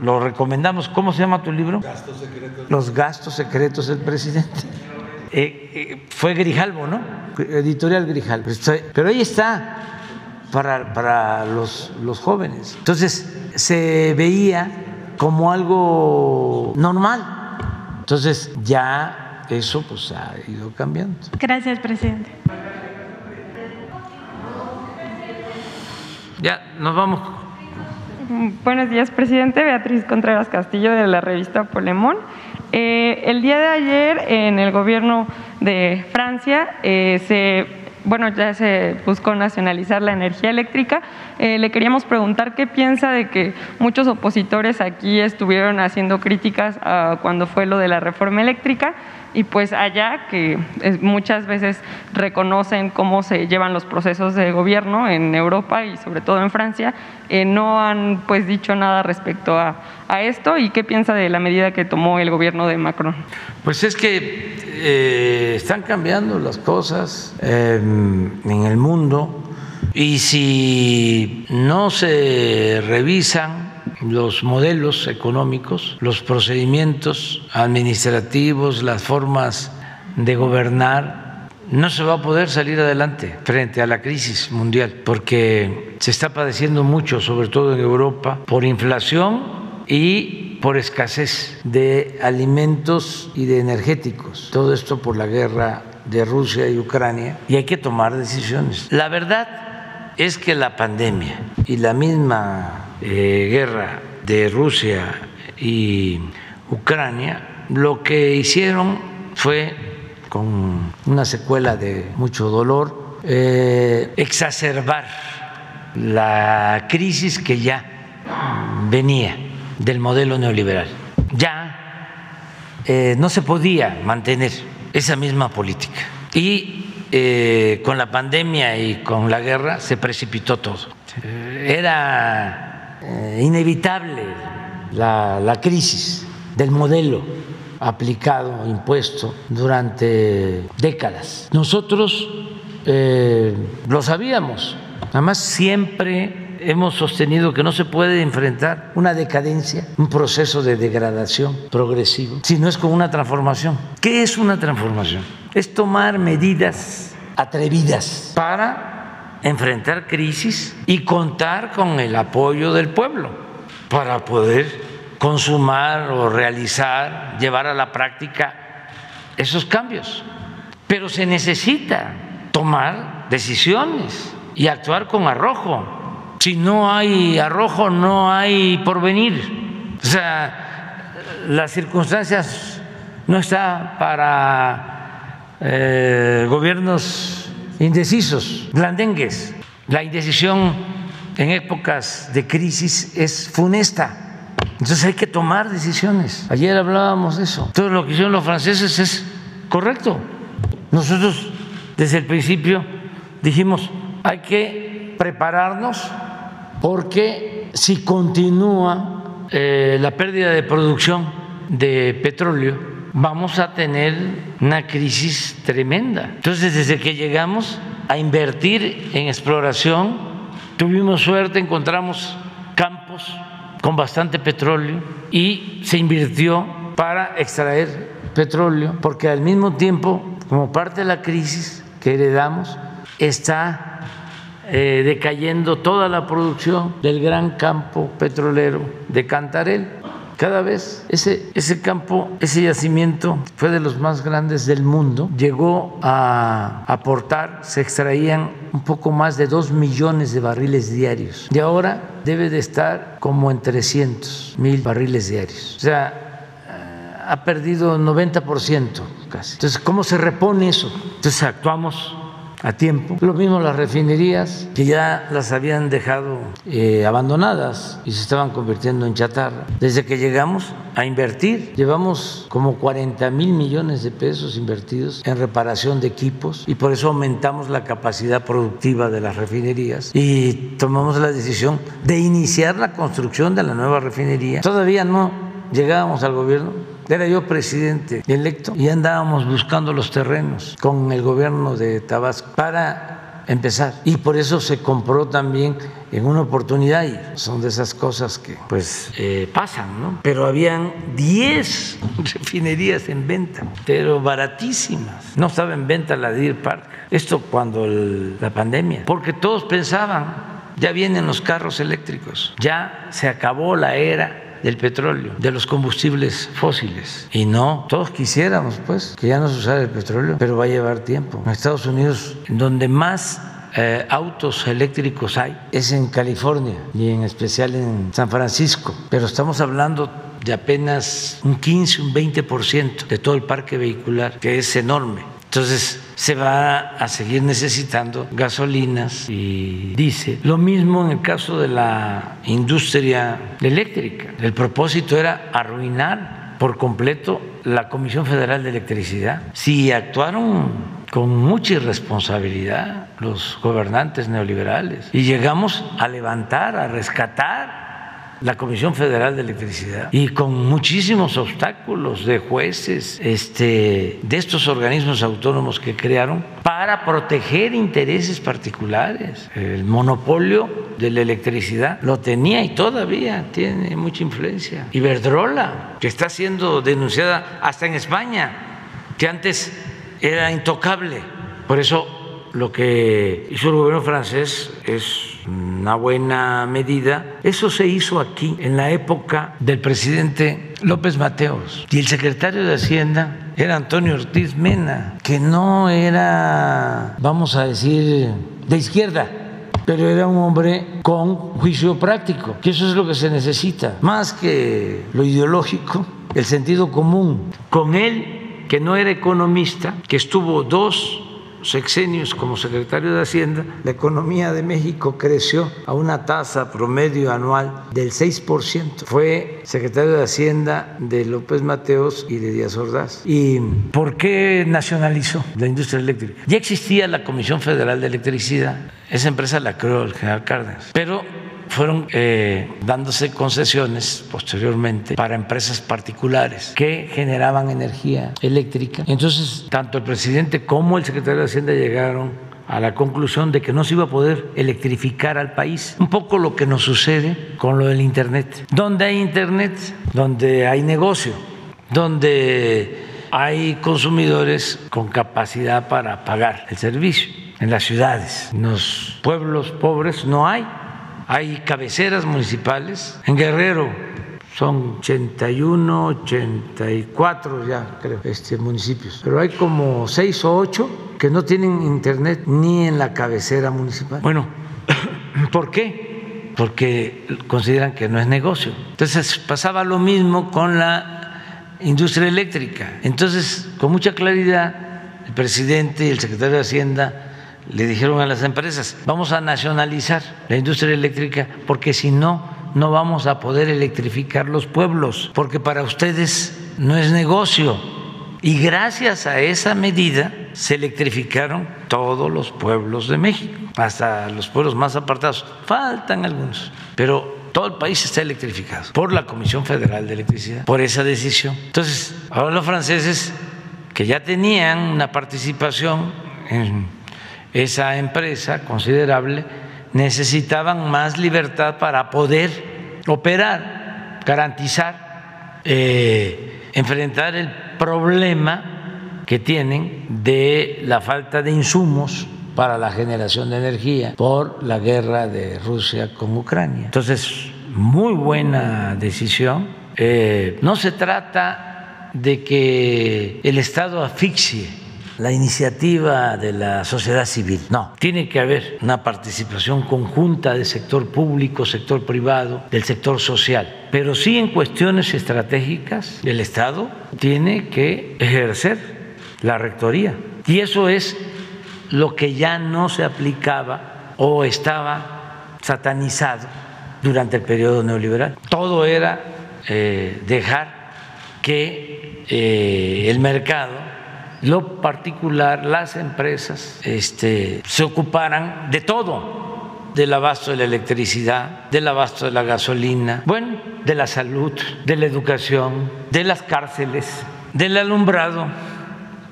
Lo recomendamos. ¿Cómo se llama tu libro? Gastos secretos. Los gastos secretos del presidente. Eh, eh, fue Grijalvo, ¿no? Editorial Grijalvo. Pero ahí está para, para los, los jóvenes. Entonces se veía como algo normal. Entonces ya eso pues ha ido cambiando. Gracias, presidente. Ya, nos vamos. Buenos días, presidente. Beatriz Contreras Castillo de la revista Polemón. Eh, el día de ayer en el gobierno de Francia eh, se bueno, ya se buscó nacionalizar la energía eléctrica. Eh, le queríamos preguntar qué piensa de que muchos opositores aquí estuvieron haciendo críticas a cuando fue lo de la reforma eléctrica y pues allá que muchas veces reconocen cómo se llevan los procesos de gobierno en Europa y sobre todo en Francia, eh, no han pues dicho nada respecto a, esto y qué piensa de la medida que tomó el gobierno de Macron. Pues es que eh, están cambiando las cosas en el mundo y si no se revisan los modelos económicos, los procedimientos administrativos, las formas de gobernar, no se va a poder salir adelante frente a la crisis mundial, porque se está padeciendo mucho, sobre todo en Europa, por inflación y por escasez de alimentos y de energéticos. Todo esto por la guerra de Rusia y Ucrania y hay que tomar decisiones. La verdad es que la pandemia y la misma eh, guerra de Rusia y Ucrania, lo que hicieron fue, con una secuela de mucho dolor, eh, exacerbar la crisis que ya venía del modelo neoliberal. Ya eh, no se podía mantener esa misma política. Y con la pandemia y con la guerra se precipitó todo. Era eh, inevitable la, crisis del modelo aplicado, impuesto durante décadas. Nosotros eh, lo sabíamos, además siempre hemos sostenido que no se puede enfrentar una decadencia, un proceso de degradación progresivo, si no es con una transformación. ¿Qué es una transformación? Es tomar medidas atrevidas para enfrentar crisis y contar con el apoyo del pueblo para poder consumar o realizar, llevar a la práctica esos cambios. Pero se necesita tomar decisiones y actuar con arrojo. Si no hay arrojo, no hay porvenir. O sea, las circunstancias no están para eh, gobiernos indecisos, blandengues. La indecisión en épocas de crisis es funesta. Entonces hay que tomar decisiones. Ayer hablábamos de eso. Todo lo que hicieron los franceses es correcto. Nosotros desde el principio dijimos, hay que prepararnos porque si continúa eh, la pérdida de producción de petróleo, vamos a tener una crisis tremenda. Entonces, desde que llegamos a invertir en exploración, tuvimos suerte, encontramos campos con bastante petróleo y se invirtió para extraer petróleo, porque al mismo tiempo, como parte de la crisis que heredamos, está eh, decayendo toda la producción del gran campo petrolero de Cantarel cada vez ese, ese campo, ese yacimiento fue de los más grandes del mundo. Llegó a aportar, se extraían un poco más de 2 millones de barriles diarios. Y ahora debe de estar como en 300 mil barriles diarios. O sea, eh, ha perdido 90% casi. Entonces, ¿cómo se repone eso? Entonces actuamos a tiempo. Lo mismo las refinerías, que ya las habían dejado eh, abandonadas y se estaban convirtiendo en chatarra. Desde que llegamos a invertir, llevamos como 40 mil millones de pesos invertidos en reparación de equipos y por eso aumentamos la capacidad productiva de las refinerías y tomamos la decisión de iniciar la construcción de la nueva refinería. Todavía no llegábamos al gobierno, era yo presidente electo y andábamos buscando los terrenos con el gobierno de Tabasco para empezar. Y por eso se compró también en una oportunidad son de esas cosas que pues eh, pasan, ¿no? Pero habían 10 [laughs] refinerías en venta, pero baratísimas. No estaba en venta la Deer Park. Esto cuando la pandemia, porque todos pensaban, ya vienen los carros eléctricos, ya se acabó la era del petróleo, de los combustibles fósiles. Y no, todos quisiéramos pues que ya no se usara el petróleo, pero va a llevar tiempo. En Estados Unidos, donde más eh, autos eléctricos hay es en California y en especial en San Francisco, pero estamos hablando de apenas un 15, un 20% de todo el parque vehicular, que es enorme. Entonces se va a seguir necesitando gasolinas y diésel. Lo mismo en el caso de la industria eléctrica. El propósito era arruinar por completo la Comisión Federal de Electricidad. Si actuaron con mucha irresponsabilidad los gobernantes neoliberales y llegamos a levantar, a rescatar la Comisión Federal de Electricidad y con muchísimos obstáculos de jueces, este, de estos organismos autónomos que crearon para proteger intereses particulares. El monopolio de la electricidad lo tenía y todavía tiene mucha influencia. Iberdrola, que está siendo denunciada hasta en España, que antes era intocable. Por eso lo que hizo el gobierno francés es una buena medida. Eso se hizo aquí en la época del presidente López Mateos y el secretario de Hacienda era Antonio Ortiz Mena, que no era, vamos a decir, de izquierda, pero era un hombre con juicio práctico, que eso es lo que se necesita, más que lo ideológico, el sentido común. Con él, que no era economista, que estuvo dos sexenios como secretario de Hacienda, la economía de México creció a una tasa promedio anual del 6%. Fue secretario de Hacienda de López Mateos y de Díaz Ordaz. ¿Y por qué nacionalizó la industria eléctrica? Ya existía la Comisión Federal de Electricidad, esa empresa la creó el general Cárdenas, pero fueron eh, dándose concesiones posteriormente para empresas particulares que generaban energía eléctrica. Entonces, tanto el presidente como el secretario de Hacienda llegaron a la conclusión de que no se iba a poder electrificar al país. Un poco lo que nos sucede con lo del Internet. Donde hay Internet, donde hay negocio, donde hay consumidores con capacidad para pagar el servicio. En las ciudades, en los pueblos pobres no hay hay cabeceras municipales. En Guerrero son 81, 84 ya creo, este, municipios. Pero hay como 6 o 8 que no tienen internet ni en la cabecera municipal. Bueno, [coughs] ¿por qué? Porque consideran que no es negocio. Entonces pasaba lo mismo con la industria eléctrica. Entonces, con mucha claridad, el presidente y el secretario de Hacienda le dijeron a las empresas, vamos a nacionalizar la industria eléctrica porque si no, no vamos a poder electrificar los pueblos, porque para ustedes no es negocio. Y gracias a esa medida se electrificaron todos los pueblos de México, hasta los pueblos más apartados. Faltan algunos, pero todo el país está electrificado por la Comisión Federal de Electricidad, por esa decisión. Entonces, ahora los franceses, que ya tenían una participación en esa empresa considerable, necesitaban más libertad para poder operar, garantizar, eh, enfrentar el problema que tienen de la falta de insumos para la generación de energía por la guerra de Rusia con Ucrania. Entonces, muy buena decisión. Eh, no se trata de que el Estado asfixie la iniciativa de la sociedad civil. No, tiene que haber una participación conjunta del sector público, sector privado, del sector social. Pero sí en cuestiones estratégicas, el Estado tiene que ejercer la rectoría. Y eso es lo que ya no se aplicaba o estaba satanizado durante el periodo neoliberal. Todo era eh, dejar que eh, el mercado lo particular, las empresas este, se ocuparan de todo, del abasto de la electricidad, del abasto de la gasolina, bueno, de la salud, de la educación, de las cárceles, del alumbrado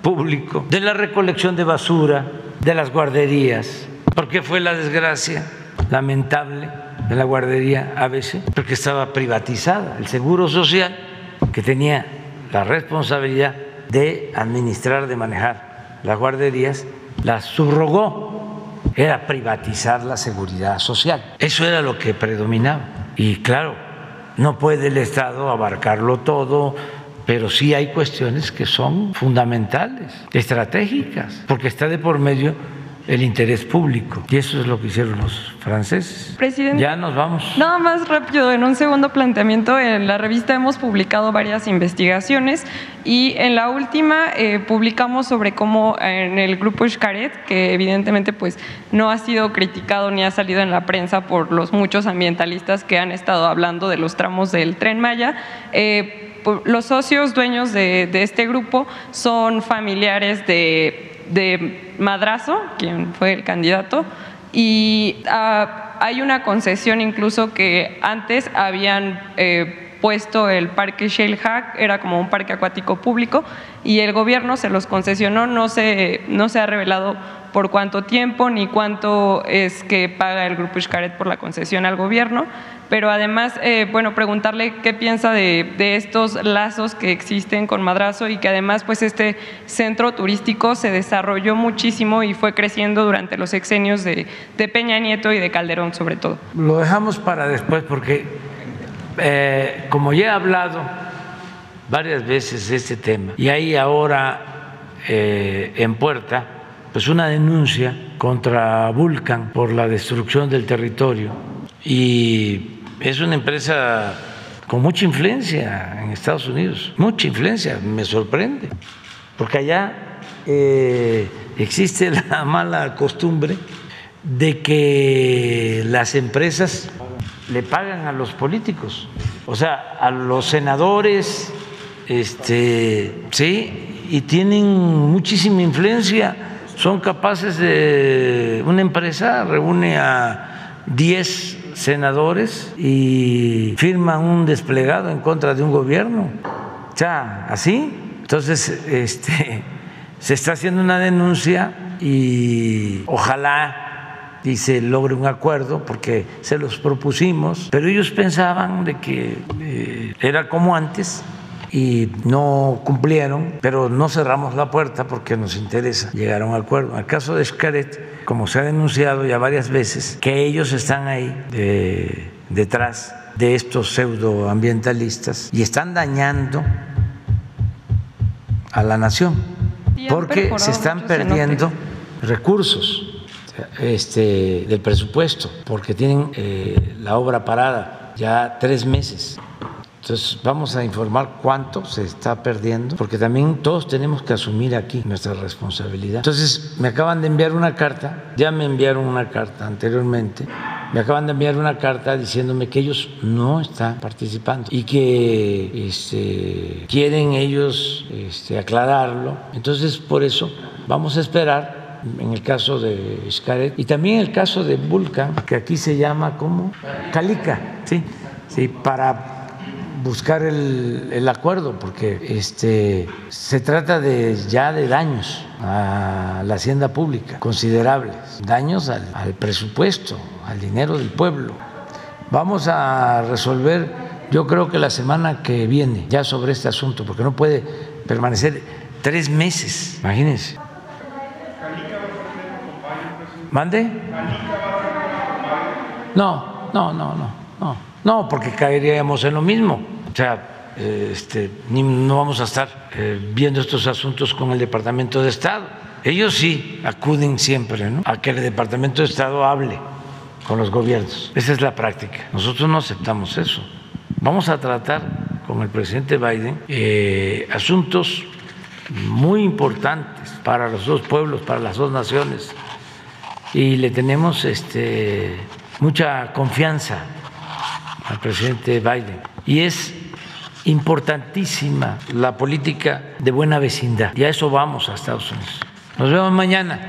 público, de la recolección de basura, de las guarderías. ¿Por qué fue la desgracia lamentable de la guardería ABC? Porque estaba privatizada. El Seguro Social, que tenía la responsabilidad de administrar, de manejar las guarderías, las subrogó, era privatizar la seguridad social. Eso era lo que predominaba. Y claro, no puede el Estado abarcarlo todo, pero sí hay cuestiones que son fundamentales, estratégicas, porque está de por medio el interés público. Y eso es lo que hicieron los franceses. Presidente. Ya nos vamos. Nada más rápido, en un segundo planteamiento, en la revista hemos publicado varias investigaciones y en la última eh, publicamos sobre cómo en el grupo Xcaret, que evidentemente pues no ha sido criticado ni ha salido en la prensa por los muchos ambientalistas que han estado hablando de los tramos del tren Maya, eh, los socios dueños de, este grupo son familiares de, Madrazo, quien fue el candidato, y ah, hay una concesión incluso que antes habían eh, puesto el parque Shell Hack, era como un parque acuático público, y el gobierno se los concesionó, no se, no se ha revelado por cuánto tiempo ni cuánto es que paga el Grupo Xcaret por la concesión al gobierno, pero además, eh, bueno, preguntarle qué piensa de, estos lazos que existen con Madrazo y que además, pues este centro turístico se desarrolló muchísimo y fue creciendo durante los exenios de, Peña Nieto y de Calderón sobre todo. Lo dejamos para después porque, eh, como ya he hablado varias veces de este tema, y hay ahora eh, en puerta, pues una denuncia contra Vulcan por la destrucción del territorio y es una empresa con mucha influencia en Estados Unidos, mucha influencia, me sorprende, porque allá eh, existe [laughs] la mala costumbre de que las empresas le pagan a los políticos, o sea, a los senadores, este, sí, y tienen muchísima influencia, son capaces de, una empresa reúne a 10 senadores y firman un desplegado en contra de un gobierno. Ya, así. Entonces, [laughs] este, se está haciendo una denuncia y ojalá y se logre un acuerdo porque se los propusimos, pero ellos pensaban de que eh, era como antes y no cumplieron, pero no cerramos la puerta porque nos interesa llegar a un acuerdo. En el caso de Xcaret, como se ha denunciado ya varias veces, que ellos están ahí detrás de estos pseudoambientalistas y están dañando a la nación porque se están perdiendo recursos este, del presupuesto porque tienen eh, la obra parada ya tres meses entonces vamos a informar cuánto se está perdiendo, porque también todos tenemos que asumir aquí nuestra responsabilidad. Entonces me acaban de enviar una carta, ya me enviaron una carta anteriormente, me acaban de enviar una carta diciéndome que ellos no están participando y que este, quieren ellos este, aclararlo. Entonces por eso vamos a esperar en el caso de Xcaret y también el caso de Vulcan, que aquí se llama como Calica, sí, sí, para buscar el, acuerdo, porque este, se trata de, ya de daños a la hacienda pública, considerables, daños al, al presupuesto, al dinero del pueblo. Vamos a resolver, yo creo que la semana que viene, ya sobre este asunto, porque no puede permanecer tres meses, imagínense. ¿Mande? No, no, no, no, no. No, porque caeríamos en lo mismo. O sea, este, no vamos a estar eh, viendo estos asuntos con el Departamento de Estado. Ellos sí acuden siempre a que el Departamento de Estado hable con los gobiernos. Esa es la práctica. Nosotros no aceptamos eso. Vamos a tratar con el presidente Biden eh, asuntos muy importantes para los dos pueblos, para las dos naciones. Y le tenemos este, mucha confianza al presidente Biden. Y es importantísima la política de buena vecindad. Y a eso vamos a Estados Unidos. Nos vemos mañana.